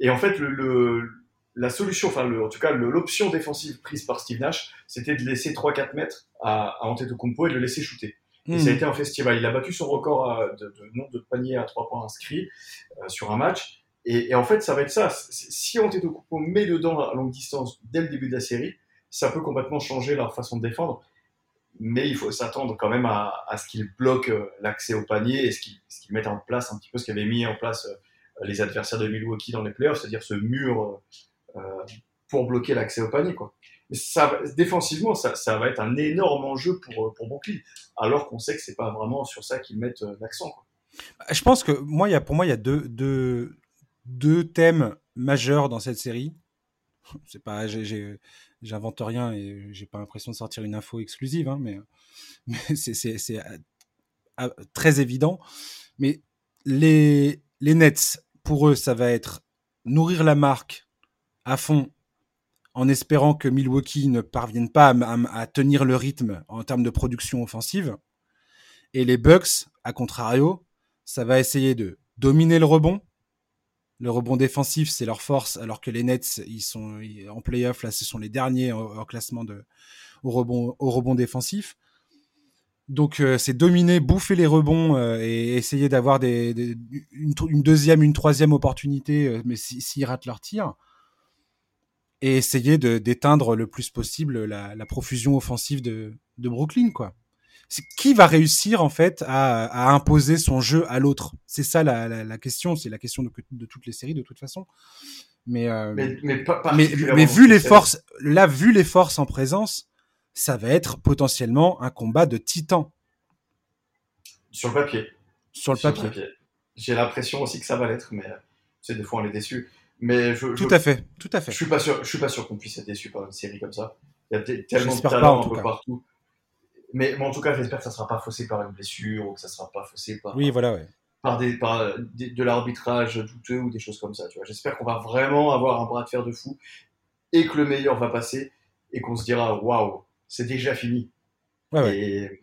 Et en fait, le, la solution, enfin, le, en tout cas, l'option défensive prise par Steve Nash, c'était de laisser 3-4 mètres à, à Antetokounmpo et de le laisser shooter. Et ça a mhm. été un festival. Il a battu son record de, de, nombre de paniers à 3 points inscrits sur un match. Et, et, en fait, ça va être ça. Si Antetokounmpo met dedans à longue distance dès le début de la série, ça peut complètement changer leur façon de défendre mais il faut s'attendre quand même à, ce qu'ils bloquent euh, l'accès au panier et ce qu'ils mettent en place un petit peu ce qu'avaient mis en place euh, les adversaires de Milwaukee dans les playoffs, c'est-à-dire ce mur euh, pour bloquer l'accès au panier. Défensivement, ça, va être un énorme enjeu pour, pour Brooklyn, alors qu'on sait que c'est pas vraiment sur ça qu'ils mettent l'accent. Je pense que moi, pour moi, il y a deux, deux, deux thèmes majeurs dans cette série. C'est pas, j'invente rien et j'ai pas l'impression de sortir une info exclusive, hein, mais, c'est euh, ah, très évident. Mais les, les Nets, pour eux, ça va être nourrir la marque à fond en espérant que Milwaukee ne parvienne pas à, tenir le rythme en termes de production offensive. Et les Bucks, à contrario, ça va essayer de dominer le rebond, le rebond défensif, c'est leur force, alors que les Nets, ils sont en playoff, là, ce sont les derniers en, classement au, rebond, au défensif. Donc, euh, c'est dominer, bouffer les rebonds euh, et essayer d'avoir une, deuxième, une troisième opportunité, euh, mais s'ils ratent leur tir. Et essayer d'éteindre le plus possible la, profusion offensive de Brooklyn, quoi qui va réussir en fait à, imposer son jeu à l'autre? C'est ça la, question, c'est la question de, toutes les séries de toute façon. Mais, euh, mais, mais, pas mais, mais vu les forces, là, vu les forces en présence, ça va être potentiellement un combat de titans. Sur le papier. Sur le papier. J'ai l'impression aussi que ça va l'être, mais c'est des fois on est déçu. Mais je, tout à fait, tout à fait. Je suis pas sûr, je suis pas sûr qu'on puisse être déçu par une série comme ça. Il y a tellement de talent un peu partout. Mais, en tout cas, j'espère que ça sera pas faussé par une blessure ou que ça sera pas faussé par. Oui, voilà, ouais. Par des, par de l'arbitrage douteux ou des choses comme ça. Tu vois, j'espère qu'on va vraiment avoir un bras de fer de fou et que le meilleur va passer et qu'on se dira waouh, c'est déjà fini. Ouais, ouais.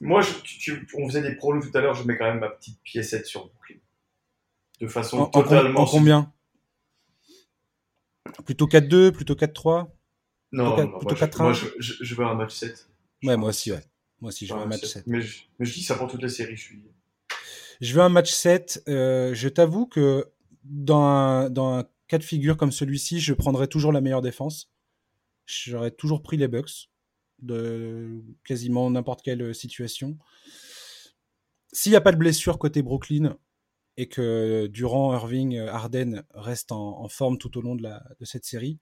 moi, on faisait des pronos tout à l'heure, je mets quand même ma petite piécette sur Brooklyn. De façon totalement. En, combien? Plutôt 4-2, plutôt 4-3 Non, plutôt, plutôt 4-1 Moi, je, je, veux un match 7. Ouais, moi aussi, ouais. Moi aussi, je veux un match 7. Mais je, mais je, dis ça pour toutes les séries. Je, suis... je veux un match 7. Euh, je t'avoue que dans un, dans un cas de figure comme celui-ci, je prendrais toujours la meilleure défense. J'aurais toujours pris les Bucks de quasiment n'importe quelle situation. S'il n'y a pas de blessure côté Brooklyn et que Durant, Irving, Harden restent en, forme tout au long de, la, de cette série,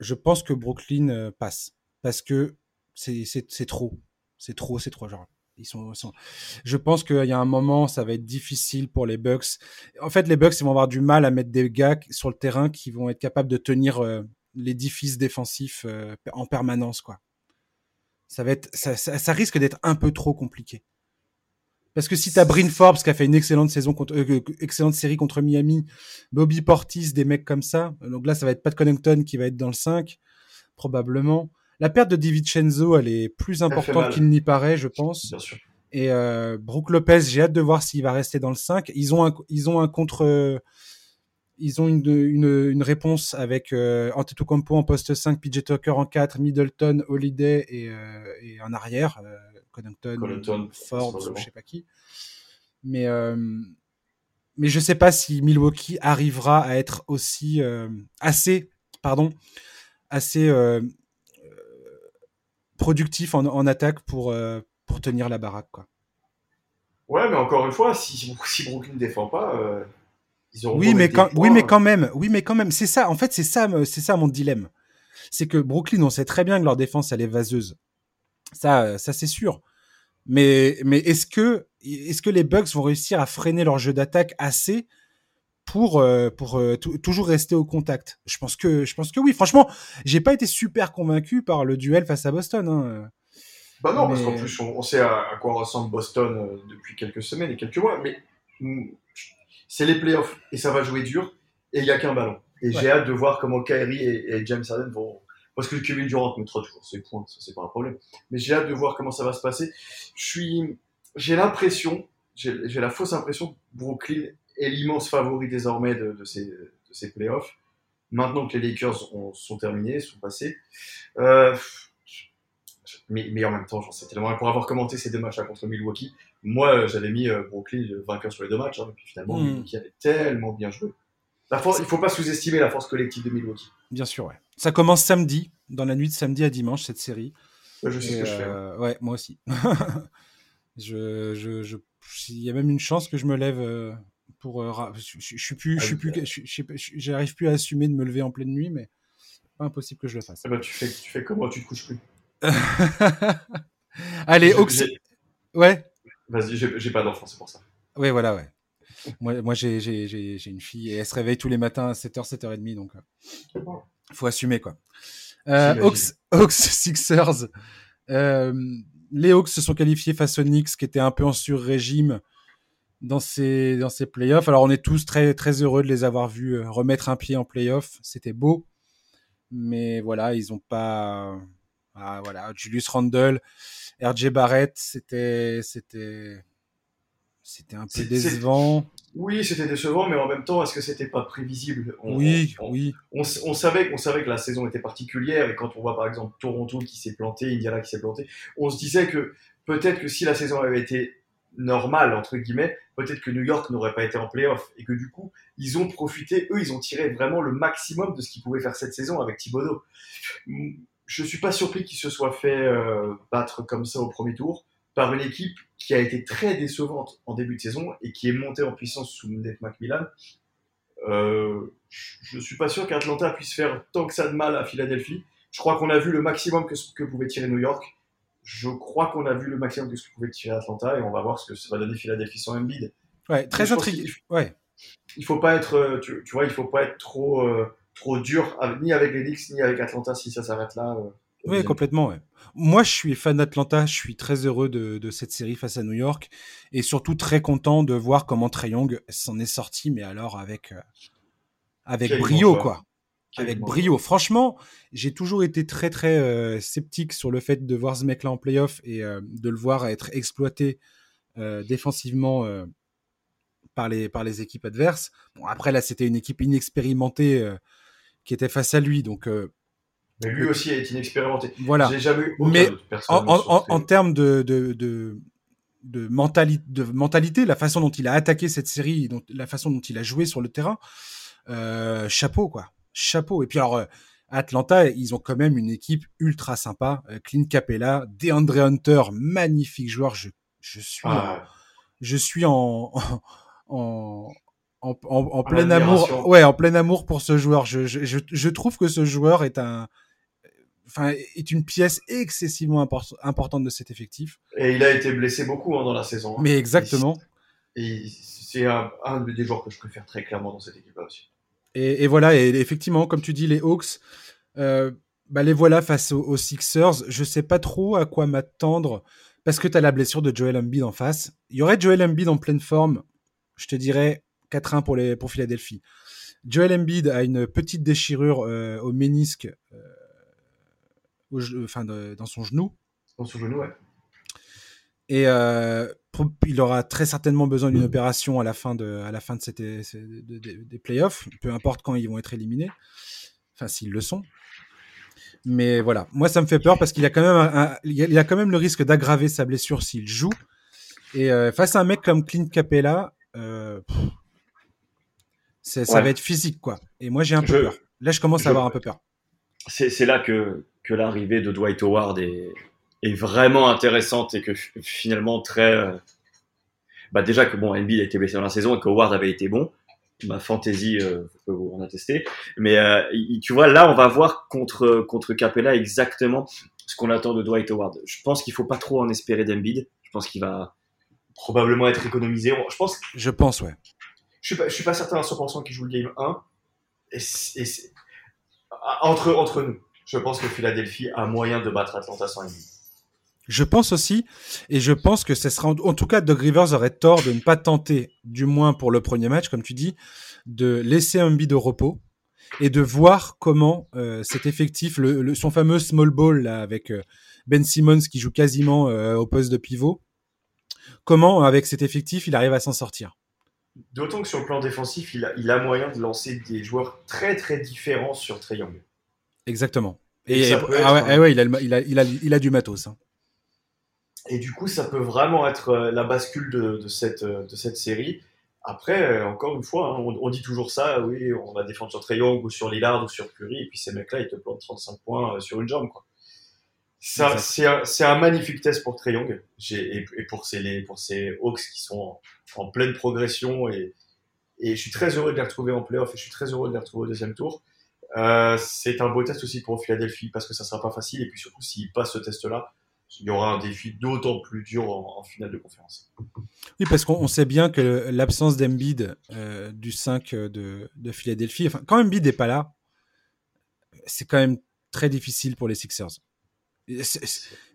je pense que Brooklyn euh, passe. Parce que c'est trop. C'est trop, c'est trop. Genre, ils sont, Je pense qu'il y a un moment, ça va être difficile pour les Bucks. En fait, les Bucks, ils vont avoir du mal à mettre des gars sur le terrain qui vont être capables de tenir euh, l'édifice défensif euh, en permanence, quoi. Ça va être, ça, ça, risque d'être un peu trop compliqué. Parce que si t'as Bryn Forbes qui a fait une excellente saison contre, euh, excellente série contre Miami, Bobby Portis, des mecs comme ça, donc là ça va être Pat Connington qui va être dans le 5, probablement. La perte de DiVincenzo, elle est plus importante qu'il n'y paraît, je pense. Bien sûr. Et euh, Brooke Lopez, j'ai hâte de voir s'il va rester dans le 5. Ils ont un, ils ont un contre, ils ont une, une, une réponse avec euh, Antetokounmpo en poste 5, PJ Tucker en 4, Middleton, Holiday et, euh, et en arrière, euh, Connington, Forbes ou je sais pas qui. Mais euh, mais je sais pas si Milwaukee arrivera à être aussi euh, assez, pardon, assez productif en, en, attaque pour, pour tenir la baraque. Quoi. Ouais, mais encore une fois, si, si Brooklyn ne défend pas, euh, ils auront oui, mais quand, oui, mais quand même, oui, mais quand même, c'est ça. En fait, c'est ça, c'est ça mon dilemme. C'est que Brooklyn, on sait très bien que leur défense, elle est vaseuse. Ça, ça c'est sûr. Mais, mais est-ce que, est-ce que les Bucks vont réussir à freiner leur jeu d'attaque assez pour euh, pour euh, toujours rester au contact. Je pense que je pense que oui. Franchement, j'ai pas été super convaincu par le duel face à Boston. Hein. Bah non, parce qu'en plus on, sait à, quoi ressemble Boston euh, depuis quelques semaines et quelques mois. Mais mm, c'est les playoffs et ça va jouer dur et il y a qu'un ballon. Et j'ai hâte de voir comment Kyrie et, James Harden vont. Parce que Kevin Durant mettra toujours ses points, ça c'est pas un problème. Mais j'ai hâte de voir comment ça va se passer. Je suis, j'ai l'impression, j'ai la fausse impression que Brooklyn est l'immense favori désormais de, de, ces, de ces playoffs. Maintenant que les Lakers sont terminés, sont passés. Euh, mais, mais, en même temps, j'en sais tellement. Pour avoir commenté ces deux matchs là, contre Milwaukee, moi j'avais mis euh, Brooklyn vainqueur sur les deux matchs. Hein, et puis finalement, mm. Milwaukee avait tellement bien joué. La force, il faut pas sous-estimer la force collective de Milwaukee. Bien sûr, ouais. Ça commence samedi, dans la nuit de samedi à dimanche, cette série. Je sais ce que je fais. Euh, ouais, moi aussi. je, je, je, il y a même une chance que je me lève euh, pour. Euh, je, je, suis plus, je suis plus, j'arrive plus à assumer de me lever en pleine nuit, mais pas impossible que je le fasse. Eh ben, tu fais, tu fais comment? Tu te couches plus? Allez, Ox... Ouais. Vas-y, j'ai pas d'enfant, c'est pour ça. Oui, voilà, ouais. Moi, moi j'ai une fille et elle se réveille tous les matins à 7h, 7h30, donc euh, faut assumer quoi. Euh, Hawks, Hawks, Sixers. Euh, les Hawks se sont qualifiés face aux Knicks qui étaient un peu en sur-régime dans ces, dans ces playoffs. Alors on est tous très, très heureux de les avoir vus euh, remettre un pied en playoff. C'était beau. Mais voilà, ils ont pas. Ah, voilà, Julius Randle, RJ Barrett, c'était, c'était, c'était un peu décevant. Oui, c'était décevant, mais en même temps, est-ce que c'était pas prévisible? Oui, oui. On, savait, on savait que la saison était particulière, et quand on voit par exemple Toronto qui s'est planté, Indiana qui s'est planté, on se disait que peut-être que si la saison avait été normale, entre guillemets, peut-être que New York n'aurait pas été en playoff, et que du coup, ils ont profité, eux, ils ont tiré vraiment le maximum de ce qu'ils pouvaient faire cette saison avec Thibodeau. Je suis pas surpris qu'ils se soient fait euh, battre comme ça au premier tour par une équipe qui a été très décevante en début de saison et qui est montée en puissance sous Nate McMillan. Euh, je suis pas sûr qu'Atlanta puisse faire tant que ça de mal à Philadelphie. Je crois qu'on a vu le maximum que, que pouvait tirer New York. Je crois qu'on a vu le maximum de ce que pouvait tirer Atlanta et on va voir ce que ça va donner Philadelphie sans Embiid. Ouais, très intrigué. Ouais. Il faut pas être, euh, tu, vois, il faut pas être trop, euh, trop dur ni avec les Knicks ni avec Atlanta si ça s'arrête là. Euh, oui, complètement. Ouais. Moi, je suis fan d'Atlanta. Je suis très heureux de, de, cette série face à New York et surtout très content de voir comment Trey Young s'en est sorti, mais alors avec avec brio, quoi. Avec brio. Franchement, j'ai toujours été très très sceptique sur le fait de voir ce mec-là en playoff et de le voir être exploité défensivement par les, par les équipes adverses. Bon, après, là, c'était une équipe inexpérimentée euh, qui était face à lui. Donc, euh, mais lui aussi est inexpérimenté. Voilà. J'ai jamais eu Mais en, en, en, termes de, de, de, de, de mentalité, la façon dont il a attaqué cette série, dont, la façon dont il a joué sur le terrain, euh, chapeau, quoi. Chapeau. Et puis, alors, euh, Atlanta, ils ont quand même une équipe ultra sympa. Clint Capella, DeAndre Hunter, magnifique joueur. Je, je suis, ah. je suis en, en, en, en, plein amour, ouais, en plein amour pour ce joueur. Je, je, je, trouve que ce joueur est un, enfin, est une pièce excessivement importante de cet effectif. Et il a été blessé beaucoup hein, dans la saison. Hein. Mais exactement. Et c'est un, un, des joueurs que je préfère très clairement dans cette équipe-là aussi. Et, et, voilà, et effectivement, comme tu dis, les Hawks, euh, bah les voilà face aux, aux, Sixers. Je sais pas trop à quoi m'attendre parce que tu as la blessure de Joel Embiid en face. Il y aurait Joel Embiid en pleine forme je te dirais 4-1 pour, les, pour Philadelphie. Joel Embiid a une petite déchirure euh, au ménisque, euh, enfin, dans son genou. Dans son genou, ouais. Et euh, il aura très certainement besoin d'une opération à la fin de, à la fin de cette, des playoffs, peu importe quand ils vont être éliminés, enfin s'ils le sont. Mais voilà, moi ça me fait peur parce qu'il a quand même, il a quand même le risque d'aggraver sa blessure s'il joue. Et face à un mec comme Clint Capella, euh, ça va être physique, quoi. Et moi, j'ai un peu peur. Là, je commence à avoir un peu peur. C'est là que, que l'arrivée de Dwight Howard est, est, vraiment intéressante et que finalement très. Euh, bah déjà que bon, Embiid a été blessé dans la saison et que Howard avait été bon. Ma fantaisie euh, peut vous en attester. Mais euh, tu vois, là, on va voir contre contre Capella exactement ce qu'on attend de Dwight Howard. Je pense qu'il faut pas trop en espérer d'Embiid. Je pense qu'il va probablement être économisé. Je pense. Je pense, ouais. Je suis pas, je suis pas certain à 100% qu'il joue le game 1. Et, entre, entre nous, je pense que Philadelphie a moyen de battre Atlanta sans ennemi. Je pense aussi, et je pense que ce sera, en tout cas, Doug Rivers aurait tort de ne pas tenter, du moins pour le premier match, comme tu dis, de laisser un bid de repos et de voir comment euh, cet effectif, le, son fameux small ball là, avec euh, Ben Simmons qui joue quasiment euh, au poste de pivot, comment, avec cet effectif, il arrive à s'en sortir. D'autant que sur le plan défensif, il a, il a moyen de lancer des joueurs très très différents sur Triangle. Exactement. Et, ah ouais, il, a, il, a, il, a, il, a, du matos. Hein. Et du coup, ça peut vraiment être euh, la bascule de, de cette, euh, de cette série. Après, euh, encore une fois, hein, on, dit toujours ça, oui, on va défendre sur Triangle ou sur Lillard ou sur Curry, et puis ces mecs-là, ils te plantent 35 points sur une jambe. Quoi. C'est un, un, magnifique test pour Trey Young et, et, pour ses, pour ces Hawks qui sont en, pleine progression. Et, et, je suis très heureux de les retrouver en playoff et je suis très heureux de les retrouver au deuxième tour. Euh, c'est un beau test aussi pour Philadelphie parce que ça sera pas facile. Et puis surtout, s'ils passent ce test-là, il y aura un défi d'autant plus dur en, finale de conférence. Oui, parce qu'on sait bien que l'absence d'Embiid euh, du 5 de, de Philadelphie, enfin, quand Embiid n'est pas là, c'est quand même très difficile pour les Sixers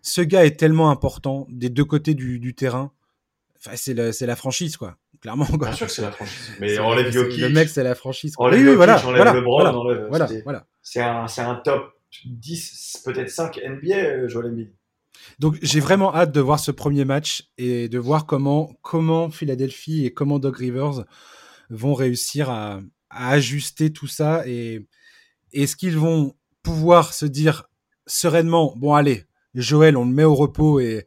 ce gars est tellement important des deux côtés du, terrain. Enfin, c'est la, franchise, quoi. Clairement. Bien sûr que c'est la franchise. Mais enlève Jokic. Le mec, c'est la franchise. Quoi. oui, voilà, voilà, LeBron, voilà, voilà, C'est un, un, top 10, peut-être 5 NBA, euh, Joel Embiid. Donc j'ai vraiment hâte de voir ce premier match et de voir comment, comment Philadelphie et comment Doug Rivers vont réussir à, à ajuster tout ça et est-ce qu'ils vont pouvoir se dire sereinement, bon allez, Joël, on le met au repos et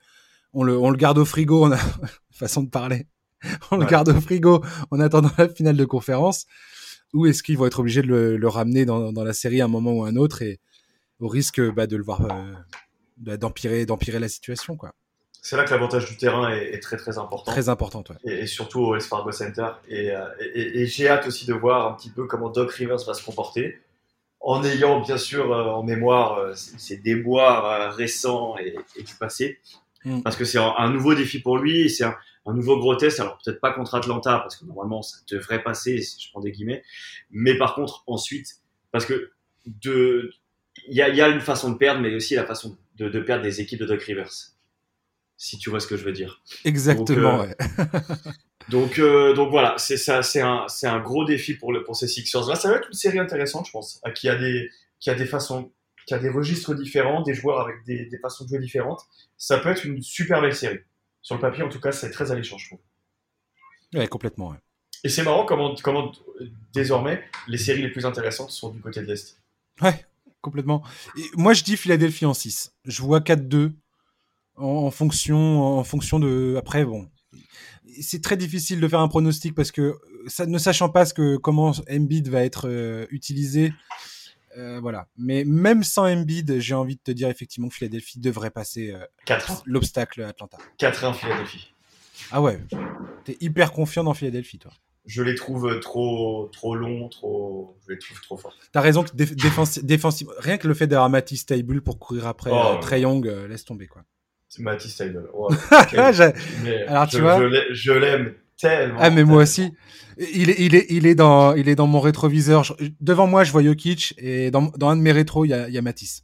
on le, on le garde au frigo, on a façon de parler, on le garde au frigo en attendant la finale de conférence, ou est-ce qu'ils vont être obligés de le, ramener dans, dans, la série à un moment ou à un autre et au risque bah, de le voir euh, d'empirer d'empirer la situation quoi. C'est là que l'avantage du terrain est, très très important. Très important, ouais. et, surtout au Wells Fargo Center. Et, et j'ai hâte aussi de voir un petit peu comment Doc Rivers va se comporter en ayant bien sûr euh, en mémoire euh, ces déboires euh, récents et, du passé. Mm. Parce que c'est un, nouveau défi pour lui, c'est un, nouveau gros test. Alors peut-être pas contre Atlanta, parce que normalement ça devrait passer, si je prends des guillemets. Mais par contre, ensuite, parce que de, il y a, y a, une façon de perdre, mais aussi la façon de, de, perdre des équipes de Doc Rivers. Si tu vois ce que je veux dire. Exactement. ouais. Donc, euh, donc voilà, c'est ça, c'est un, c'est un gros défi pour le pour ces Sixers. Là, ça va être une série intéressante, je pense, qui a des, qui a des façons, qui a des registres différents, des joueurs avec des, des façons de jouer différentes. Ça peut être une super belle série. Sur le papier, en tout cas, c'est très alléchant, je trouve. Ouais, complètement. Ouais. Et c'est marrant comment, comment désormais les séries les plus intéressantes sont du côté de l'est. Ouais, complètement. Et moi, je dis Philadelphie en 6. Je vois 4-2 en, en, fonction, en fonction de. Après, bon, c'est très difficile de faire un pronostic parce que ça, ne sachant pas ce que comment Embiid va être euh, utilisé, euh, voilà. Mais même sans Embiid, j'ai envie de te dire effectivement que Philadelphie devrait passer euh, l'obstacle Atlanta. 4-1 Philadelphie. Ah ouais, t'es hyper confiant dans Philadelphie, toi. Je les trouve trop, trop longs, trop, je les trouve trop forts. T'as raison que défensivement, rien que le fait d'avoir Matisse Table pour courir après oh, Trey Young, laisse tomber quoi. Matisse Taylor. Alors tu vois, je l'aime tellement. Ah mais moi aussi. Il est, il est, il est dans, il est dans mon rétroviseur. devant moi, je vois Jokic et dans, dans un de mes rétros, il y a, il y a Matisse.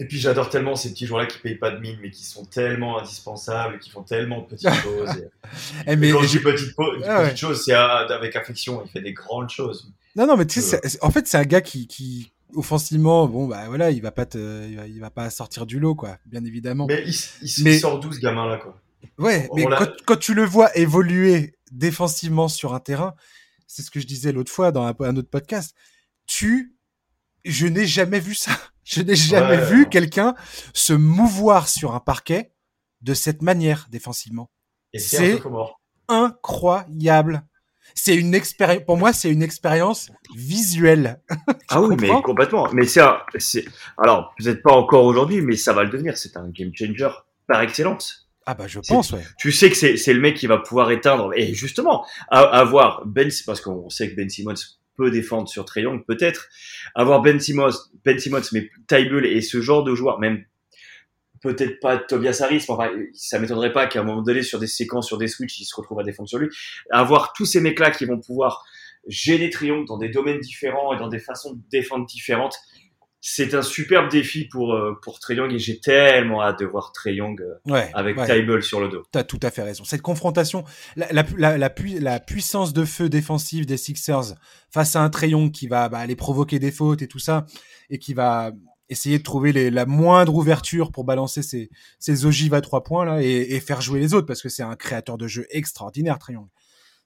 Et puis j'adore tellement ces petits joueurs-là qui payent pas de mine, mais qui sont tellement indispensables, qui font tellement de petites choses. et, mais, quand je dis petites, ah choses, c'est avec affection. Il fait des grandes choses. Non, non, mais tu sais, en fait, c'est un gars qui, qui, offensivement, bon bah voilà, il va pas te, il va, pas sortir du lot quoi, bien évidemment. Mais il, sort d'où ce gamin là quoi? Ouais, mais quand, tu le vois évoluer défensivement sur un terrain, c'est ce que je disais l'autre fois dans un, autre podcast. Tu, je n'ai jamais vu ça. Je n'ai jamais vu quelqu'un se mouvoir sur un parquet de cette manière défensivement. C'est incroyable c'est une expérience. Pour moi, c'est une expérience visuelle. ah oui, mais complètement. Mais c'est, c'est, alors peut-être pas encore aujourd'hui, mais ça va le devenir. C'est un game changer par excellence. Ah bah je pense, ouais. Tu sais que c'est, c'est le mec qui va pouvoir éteindre. Et justement, avoir Ben, parce qu'on sait que Ben Simmons défendre sur Young, peut-être. Avoir Ben Simmons, Ben Simmons, mais Tybull et ce genre de joueur, même peut-être pas Tobias Harris, mais enfin, ça m'étonnerait pas qu'à un moment donné, sur des séquences, sur des switches, il se retrouve à défendre sur lui. Avoir tous ces mecs-là qui vont pouvoir gêner Triangle dans des domaines différents et dans des façons de défendre différentes, c'est un superbe défi pour euh, pour Young et j'ai tellement hâte de voir Trey Young euh, avec ouais. sur le dos. T'as tout à fait raison. Cette confrontation, la, la, la, la, puissance de feu défensive des Sixers face à un Trey Young qui va bah, aller provoquer des fautes et tout ça et qui va essayer de trouver les, la moindre ouverture pour balancer ses, ses ogives à trois points là et, faire jouer les autres parce que c'est un créateur de jeu extraordinaire, Triangle.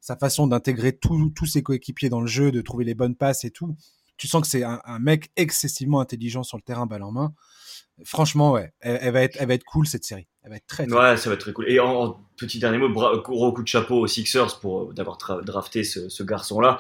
Sa façon d'intégrer tous ses coéquipiers dans le jeu, de trouver les bonnes passes et tout. Tu sens que c'est un, mec excessivement intelligent sur le terrain, balle en main. Franchement, ouais, elle, va être, elle va être cool cette série. Elle va être très, ouais, ça va être très cool. Et en, petit dernier mot, gros coup de chapeau aux Sixers pour euh, d'avoir drafté ce, ce garçon-là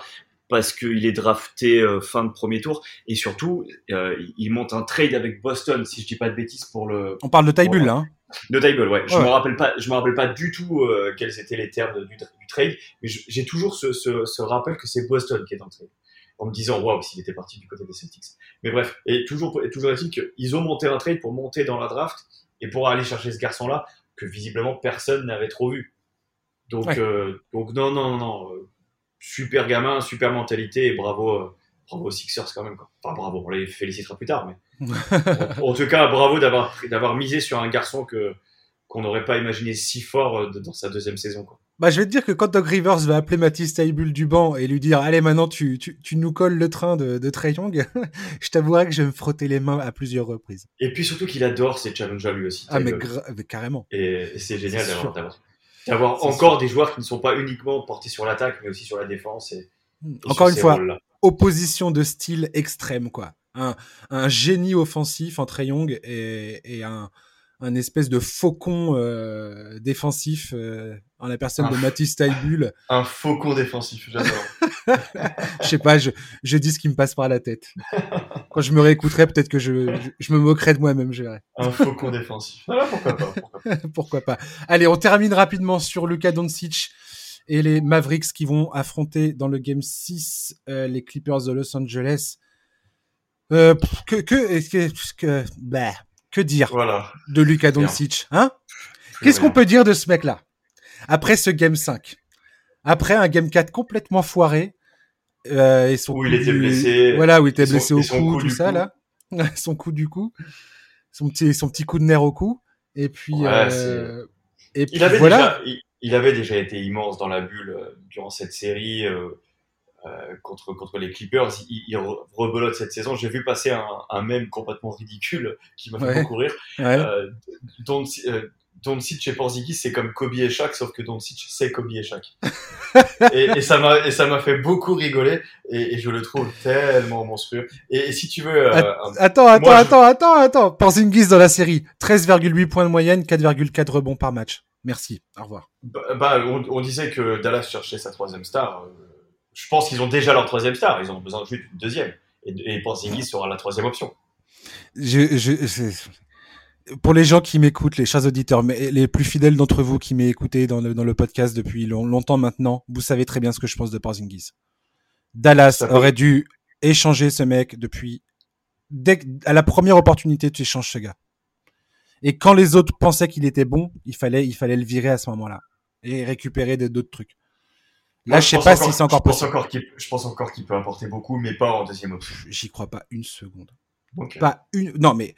parce qu'il est drafté euh, fin de premier tour et surtout euh, il monte un trade avec Boston si je dis pas de bêtises pour le. On parle de Tybull là. Hein. De Tybull, ouais. Je me rappelle pas, je me rappelle pas du tout euh, quels étaient les termes du, trade, mais j'ai toujours ce, ce, ce, rappel que c'est Boston qui est dans le trade. En me disant waouh s'il était parti du côté des Celtics. Mais bref, et toujours et toujours est-il qu'ils ont monté un trade pour monter dans la draft et pour aller chercher ce garçon là que visiblement personne n'avait trop vu. Donc donc non non non super gamin, super mentalité et bravo, euh, bravo aux Sixers quand même. Quoi. Enfin, bravo, on les félicitera plus tard, mais en, tout cas, bravo d'avoir d'avoir misé sur un garçon que qu'on n'aurait pas imaginé si fort euh, dans sa deuxième saison. Quoi. Bah, je vais te dire que quand Doug Rivers va appeler Mathis Taibul du banc et lui dire Allez, maintenant tu, tu, tu nous colles le train de, de Trey Young, je t'avouerai que je vais me frotter les mains à plusieurs reprises. Et puis surtout qu'il adore ces challenges à lui aussi. Ah, mais, carrément. Et, c'est génial d'avoir d'avoir encore des joueurs qui ne sont pas uniquement portés sur l'attaque, mais aussi sur la défense. Et, hmm. encore une fois, opposition de style extrême, quoi. Un, un génie offensif entre Young et, et un, un espèce de faucon euh, défensif euh, en la personne de Matisse Taibul. Un faucon défensif, j'adore. je sais pas, je, je, dis ce qui me passe par la tête. Quand je me réécouterai, peut-être que je, je, me moquerai de moi-même, je verrai. Un faucon défensif. Ah, pourquoi pas, pourquoi pas. pourquoi pas. Allez, on termine rapidement sur Luka Doncic et les Mavericks qui vont affronter dans le Game 6 euh, les Clippers de Los Angeles. Euh, que, que, que, que, bah, que dire voilà. de Luka Doncic hein? Qu'est-ce qu'on peut dire de ce mec-là? Après ce Game 5 Après un Game 4 complètement foiré euh, et son où il était blessé. Voilà, où il était blessé au cou, tout ça, là. son coup du cou. Son petit, son petit coup de nerf au cou. Et puis, euh, et puis il avait voilà. Déjà, il, avait déjà été immense dans la bulle euh, durant cette série. Contre, contre les Clippers. Il, il rebelote cette saison. J'ai vu passer un, un mème complètement ridicule qui m'a fait beaucoup rire. Ouais. Dont, Doncic et Porzingis, c'est comme Kobe et Shaq, sauf que Doncic, c'est Kobe et Shaq. et, et, ça m'a et ça m'a fait beaucoup rigoler et, et, je le trouve tellement monstrueux. Et, si tu veux, euh, attends, attends, attends, attends, attends, Porzingis dans la série, 13,8 points de moyenne, 4,4 rebonds par match. Merci. Au revoir. Bah, bah on, on, disait que Dallas cherchait sa troisième star. Euh, je pense qu'ils ont déjà leur troisième star. Ils ont besoin juste d'une deuxième. Et, Porzingis sera la troisième option. Je, je, pour les gens qui m'écoutent, les chers auditeurs, mais les plus fidèles d'entre vous qui m'écoutez dans le, dans le podcast depuis longtemps maintenant, vous savez très bien ce que je pense de Porzingis. Dallas aurait dû échanger ce mec depuis dès à la première opportunité tu échanges ce gars. Et quand les autres pensaient qu'il était bon, il fallait il fallait le virer à ce moment-là et récupérer d'autres trucs. Là, je sais pas si c'est encore je pense encore qu'il, je pense encore qu'il peut apporter beaucoup, mais pas en deuxième option. J'y crois pas une seconde. Pas une, non, mais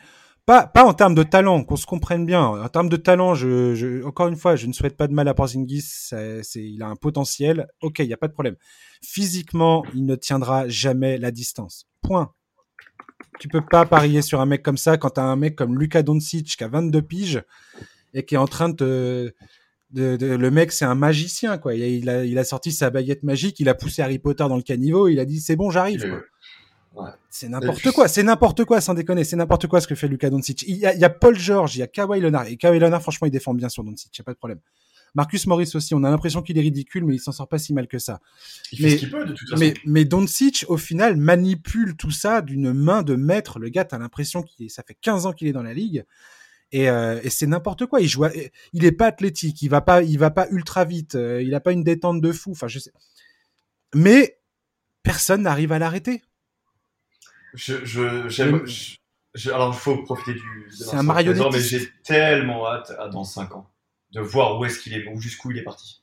pas, pas en termes de talent, qu'on se comprenne bien. En termes de talent, je, je, encore une fois, je ne souhaite pas de mal à Porzingis. C'est, il a un potentiel. Ok, il n'y a pas de problème. Physiquement, il ne tiendra jamais la distance. Point. Tu peux pas parier sur un mec comme ça quand tu as un mec comme Luka Doncic qui a 22 piges et qui est en train de te, de, de, le mec, c'est un magicien, quoi. Il a, il a, sorti sa baguette magique, il a poussé Harry Potter dans le caniveau, il a dit c'est bon, j'arrive. Ouais. C'est n'importe quoi, c'est n'importe quoi, sans déconner, c'est n'importe quoi ce que fait Luka Doncic. Il y, a, il y a Paul George, il y a Kawhi Leonard, et Kawhi Leonard, franchement, il défend bien sur Doncic, y a pas de problème. Marcus Morris aussi, on a l'impression qu'il est ridicule, mais il s'en sort pas si mal que ça. Il mais, fait ce qu'il peut, de toute façon. Mais, mais Doncic, au final, manipule tout ça d'une main de maître. Le gars, t'as l'impression qu'il ça fait 15 ans qu'il est dans la ligue. Et, euh, et c'est n'importe quoi. Il joue, il est pas athlétique, il va pas, il va pas ultra vite, euh, il a pas une détente de fou. Enfin, je sais. Mais personne n'arrive à l'arrêter. Je, je, j'aime. Je, alors, il faut profiter du. C'est un marionnette. Mais j'ai tellement hâte à dans 5 ans de voir où est-ce qu'il est, où jusqu'où il est parti,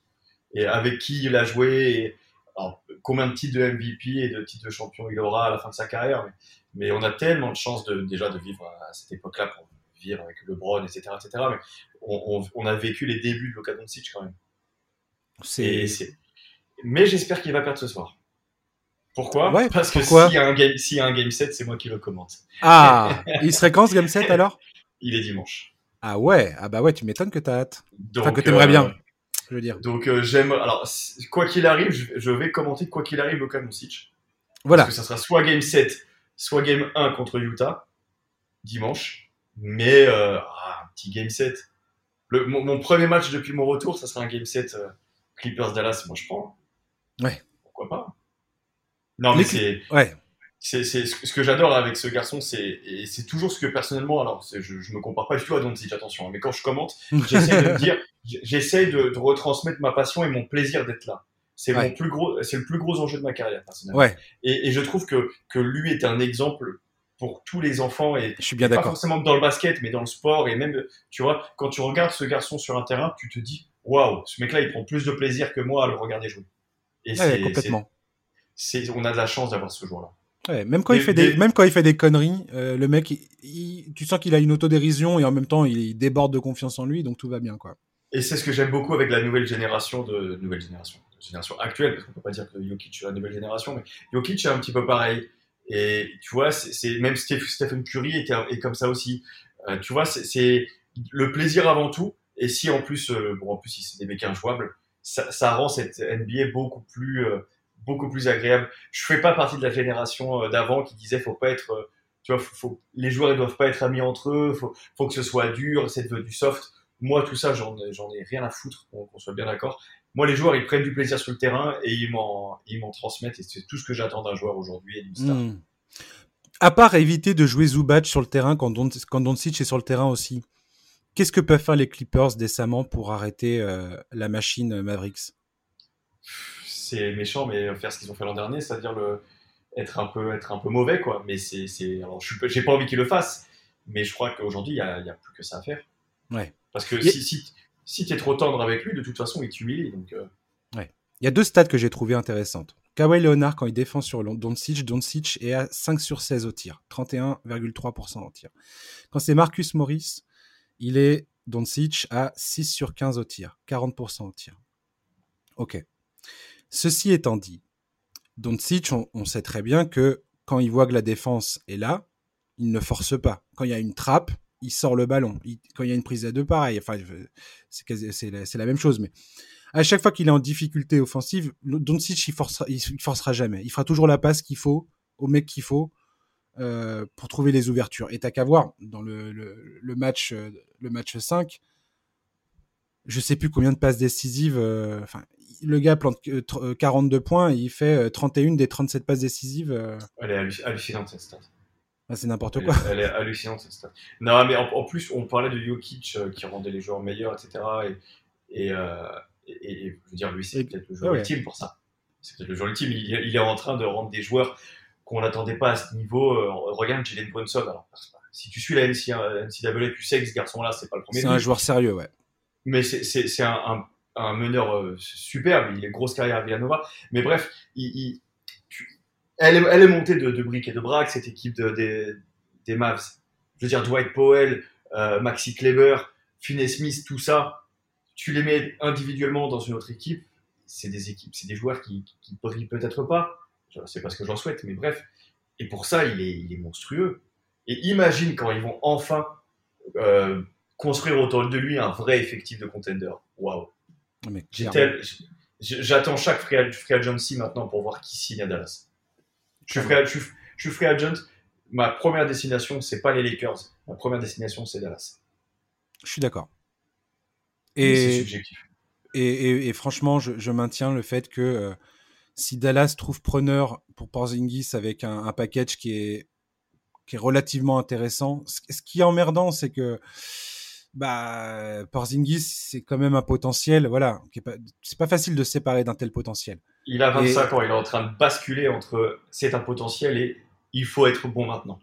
et avec qui il a joué. Et, alors, combien de titres de MVP et de titres de champion il aura à la fin de sa carrière. Mais, mais on a tellement de chance de, déjà de vivre à cette époque-là pour vivre avec LeBron, etc., etc. Mais on, on, on a vécu les débuts de Luka Doncic quand même. C'est. Mais j'espère qu'il va perdre ce soir. Pourquoi? Ouais, Parce que s'il y, a un game, s'il y a un game 7, c'est moi qui le commente. Ah Il serait quand ce game 7 alors? Il est dimanche. Ah ouais Ah bah ouais, tu m'étonnes que t'as hâte. Donc, enfin, que t'aimerais euh, bien. Je veux dire. Donc euh, j'aime. Alors, quoi qu'il arrive, je, je, vais commenter quoi qu'il arrive Luka Doncic. Voilà. Parce que ça sera soit game 7, soit game 1 contre Utah, dimanche. Mais euh, ah, un petit game set. Le, mon, mon, premier match depuis mon retour, ça sera un game set euh, Clippers Dallas. Moi, je prends. Ouais. Non, mais c'est. Ouais. C'est, ce que j'adore avec ce garçon, c'est et c'est toujours ce que personnellement, alors je, je me compare pas du tout à Doncic, attention, hein, mais quand je commente, j'essaie de me dire, j'essaie de, de, retransmettre ma passion et mon plaisir d'être là. C'est ouais. mon plus gros, c'est le plus gros enjeu de ma carrière personnellement. Ouais. Et, et, je trouve que que lui est un exemple pour tous les enfants et je suis bien d'accord. Pas forcément dans le basket, mais dans le sport et même, tu vois, quand tu regardes ce garçon sur un terrain, tu te dis, waouh, ce mec-là, il prend plus de plaisir que moi à le regarder jouer. Et ouais, c'est complètement. C'est, on a de la chance d'avoir ce. Ouais, même quand il fait des, même quand il fait des conneries, euh, le mec, il, il, tu sens qu'il a une autodérision et en même temps, il, il, déborde de confiance en lui, donc tout va bien, quoi. Et c'est ce que j'aime beaucoup avec la nouvelle génération de nouvelle génération, génération actuelle, parce qu'on peut pas dire que Jokic est la nouvelle génération, mais Jokic est un petit peu pareil. Et tu vois, c'est même Stephen Curry est, est comme ça aussi. Euh, tu vois, c'est le plaisir avant tout. Et si en plus, euh, bon, en plus, si c'est des mecs injouables, ça, ça, rend cette NBA beaucoup plus, beaucoup plus agréable. Je fais pas partie de la génération euh, d'avant qui disait faut pas être, euh, tu vois, faut, les joueurs ils doivent pas être amis entre eux, faut, faut que ce soit dur, c'est du soft. moi, tout ça, j'en ai rien à foutre, qu'on soit bien d'accord. Moi, les joueurs, ils prennent du plaisir sur le terrain et ils m'en transmettent. Et c'est tout ce que j'attends d'un joueur aujourd'hui. Hmm. À part éviter de jouer Zubac sur le terrain quand, Don, quand Doncic est sur le terrain aussi, qu'est-ce que peuvent faire les Clippers décemment pour arrêter euh, la machine Mavericks? C'est méchant, mais faire ce qu'ils ont fait l'an dernier, c'est-à-dire le être un peu être un peu mauvais, quoi. Mais c'est, je j'ai pas envie qu'ils le fassent, mais je crois qu'aujourd'hui, il y a, a, plus que ça à faire. Ouais. Parce que si, si, si tu es trop tendre avec lui, de toute façon, il t'humilie. Donc, euh. ouais. Il y a deux stats que j'ai trouvées intéressantes. Kawhi Leonard, quand il défend sur Doncic, Doncic est à 5 sur 16 au tir, 31,3% au tir. Quand c'est Marcus Morris, il est Doncic à 6 sur 15 au tir, 40% au tir. Ok. Ceci étant dit, Doncic, on, sait très bien que quand il voit que la défense est là, il ne force pas. Quand il y a une trappe, il sort le ballon. quand il y a une prise à deux, pareil. Enfin, c'est la, même chose, mais à chaque fois qu'il est en difficulté offensive, Doncic il forcera, il, forcera jamais. Il fera toujours la passe qu'il faut au mec qu'il faut euh, pour trouver les ouvertures. Et t'as qu'à voir dans le, match euh, le match 5, je sais plus combien de passes décisives. Euh, le gars plante 42 points et il fait 31 des 37 passes décisives. Elle est hallucinante cette stat. Ah, c'est n'importe quoi. Elle, est hallucinante cette stat. Non, mais en, plus, on parlait de Jokic qui rendait les joueurs meilleurs, etc. Et, et, et, je veux dire, lui, c'est peut-être le joueur ultime pour ça. C'est peut-être le joueur ultime. Il, il, est en train de rendre des joueurs qu'on n'attendait pas à ce niveau. Euh, regarde Jalen Brunson. Alors, si tu suis la NCAA, tu sais que ce garçon-là, c'est pas le premier. C'est un joueur sérieux, ouais. Mais c'est un, un, un, meneur euh, superbe. Il a une grosse carrière à Villanova. Mais bref, elle, est, montée de, de briques et de braques, cette équipe de, des, Mavs. Je veux dire, Dwight Powell, euh, Maxi Kleber, Finney Smith, tout ça tu les mets individuellement dans une autre équipe, c'est des équipes, c'est des joueurs qui, qui brillent peut-être pas. C'est pas ce que j'en souhaite, mais bref. Et pour ça, il est, il est monstrueux. Et imagine quand ils vont enfin euh, construire autour de lui un vrai effectif de contender. Waouh. J'attends chaque free, agency maintenant pour voir qui signe à Dallas. Je suis free, je, je free agent. Ma première destination, c'est pas les Lakers. Ma première destination, c'est Dallas. Je suis d'accord. Et, et, et, franchement, je, je, maintiens le fait que euh, si Dallas trouve preneur pour Porzingis avec un, un, package qui est, qui est relativement intéressant, ce, qui est emmerdant, c'est que bah, Porzingis, c'est quand même un potentiel, voilà, c'est pas facile de se séparer d'un tel potentiel. Il a 25 ans, il est en train de basculer entre c'est un potentiel et il faut être bon maintenant.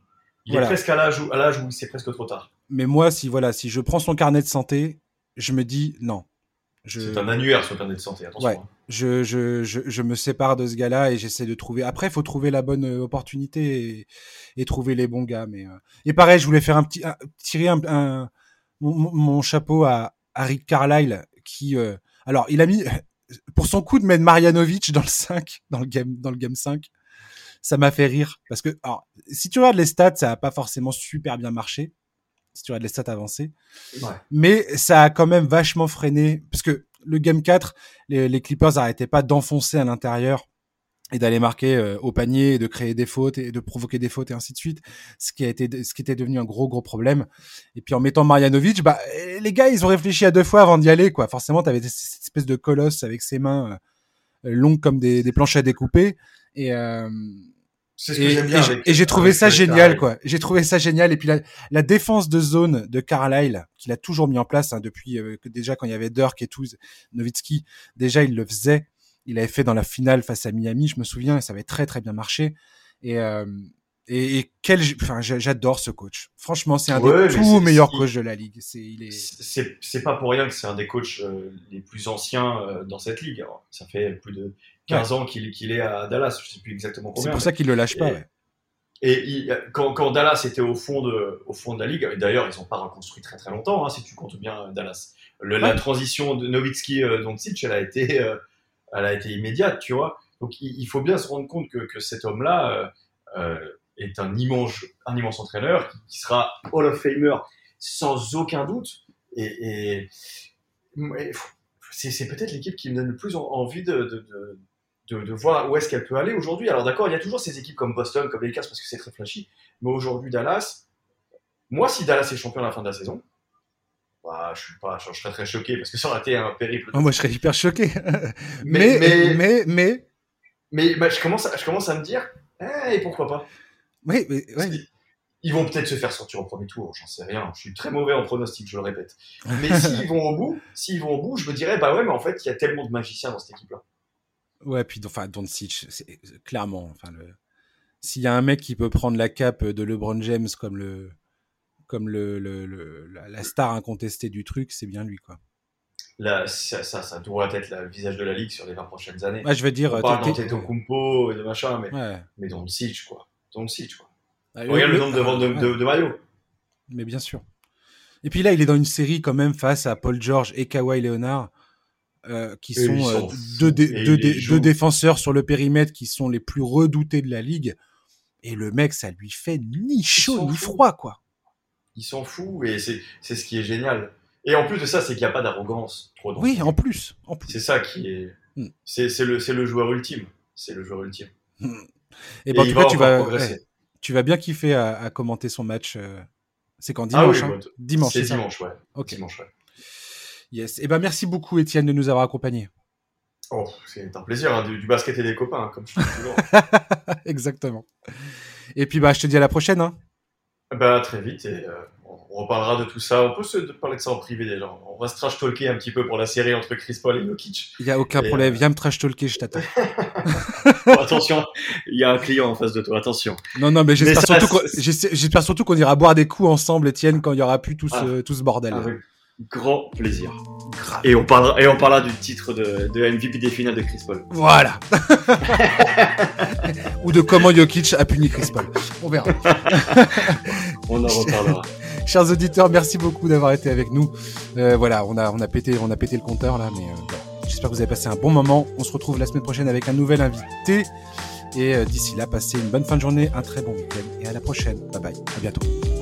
Il est presque à l'âge où, c'est presque trop tard. Mais moi, si voilà, si je prends son carnet de santé, je me dis non. C'est un annuaire le carnet de santé, attention. Ouais, hein. je, je, je, je, me sépare de ce gars-là et j'essaie de trouver. Après, il faut trouver la bonne euh, opportunité et, et, trouver les bons gars. Mais euh, et pareil, je voulais faire un petit tirer un, un mon, mon, chapeau à, à Rick Carlisle qui, euh, alors, il a mis pour son coup de mettre Marjanovic dans le 5, dans le game, dans le game 5. Ça m'a fait rire parce que, alors, si tu regardes les stats, ça a pas forcément super bien marché si tu regardes les stats avancées. Mais ça a quand même vachement freiné, parce que le Game 4, les, Clippers n'arrêtaient pas d'enfoncer à l'intérieur et d'aller marquer euh, au panier, et de créer des fautes et de provoquer des fautes et ainsi de suite, ce qui a été, ce qui était devenu un gros gros problème. Et puis en mettant Marjanovic, bah les gars ils ont réfléchi à deux fois avant d'y aller quoi. Forcément t'avais cette espèce de colosse avec ses mains euh, longues comme des, des planches à découper et euh, ce. Et j'ai trouvé ça génial, quoi. J'ai trouvé ça génial. Et puis la, la défense de zone de Carlisle, qu'il a toujours mis en place hein, depuis euh, que déjà quand il y avait Dirk et tout, Nowitzki, déjà il le faisait. Il avait fait dans la finale face à Miami, je me souviens, et ça avait très très bien marché. Et euh, et, et quel, enfin, j'adore ce coach. Franchement, c'est un des tout meilleurs coachs de la ligue. C'est, il est. C'est pas pour rien que c'est un des coachs euh, les plus anciens dans cette ligue. ça fait plus de 15 ans qu'il est à Dallas, je sais plus exactement combien. C'est pour ça qu'il le lâche pas. Et, quand, quand, Dallas était au fond de, au fond de la ligue, d'ailleurs ils n'ont pas reconstruit très très longtemps, hein, si tu comptes bien Dallas. Le, La transition de Nowitzki euh, Doncic, elle a été, euh, elle a été immédiate, tu vois. Donc il, faut bien se rendre compte que, que cet homme-là euh, euh est un immense, un immense entraîneur qui, sera Hall of Famer sans aucun doute. Et, c'est peut-être l'équipe qui me donne le plus envie de, de de, voir où est-ce qu'elle peut aller aujourd'hui. Alors d'accord, il y a toujours ces équipes comme Boston, comme Lakers, parce que c'est très flashy. Mais aujourd'hui, Dallas, moi, si Dallas est champion à la fin de la saison, bah, je suis pas, je serais très choqué parce que ça aurait été un périple. Oh, moi, je serais hyper choqué. mais, mais, mais, mais, bah, je commence, à, je commence à me dire, eh, et pourquoi pas? Oui, mais Ils vont peut-être se faire sortir au premier tour, j'en sais rien. Je suis très mauvais en pronostic, je le répète. Mais s'ils vont au bout, s'ils vont au bout, je me dirais, bah ouais, mais en fait, il y a tellement de magiciens dans cette équipe-là. Ouais, puis enfin, Doncic, clairement, enfin, le... s'il y a un mec qui peut prendre la cape de LeBron James comme le, comme le, le, la star incontestée du truc, c'est bien lui, quoi. Là, ça, ça, ça, doit être le visage de la ligue sur les 20 prochaines années. je veux dire, on parle Kumpo et de machin, mais, ouais. mais Doncic, quoi. Doncic, quoi. Ah, Regarde le, nombre de ventes de, de, maillots. Mais bien sûr. Et puis là, il est dans une série quand même face à Paul George et Kawhi Leonard. Euh, qui sont, euh, deux, deux, défenseurs sur le périmètre qui sont les plus redoutés de la ligue. Et le mec, ça lui fait ni chaud ni froid, quoi. Ils sont fous et c'est ce qui est génial. Et en plus de ça, c'est qu'il n'y a pas d'arrogance trop. Oui, en plus. En plus. C'est ça qui est. Hmm. C'est le, le joueur ultime. C'est le joueur ultime. Hmm. Et, bon, en tout cas, tu vas, tu vas bien kiffer à, commenter son match. Euh, c'est quand dimanche ah oui, hein Dimanche. C'est dimanche, ouais. Dimanche, ouais. Yes. Et eh ben merci beaucoup Étienne de nous avoir accompagnés. Oh, c'est un plaisir, hein, du, basket et des copains, hein, comme je dis toujours. Exactement. Et puis bah je te dis à la prochaine. Bah très vite et euh, on reparlera de tout ça. On peut se parler de ça en privé déjà. On va se trash talker un petit peu pour la série entre Chris Paul et Jokic. Il y a aucun problème. Euh, Viens me trash talker, je t'attends. attention, il y a un client en face de toi. Attention. Non non, mais j'espère surtout, surtout qu'on ira boire des coups ensemble, Étienne, quand il y aura plus tout ce, ah. tout ce bordel. Ah grand plaisir. Et on parlera, et on parlera du titre de, de MVP des finales de Chris Paul. Voilà. Ou de comment Jokic a puni Chris Paul. On verra. on en reparlera. Chers auditeurs, merci beaucoup d'avoir été avec nous. Euh, voilà, on a, on a pété, on a pété le compteur là, mais euh, j'espère que vous avez passé un bon moment. On se retrouve la semaine prochaine avec un nouvel invité. Et euh, d'ici là, passez une bonne fin de journée, un très bon week-end et à la prochaine. Bye bye. À bientôt.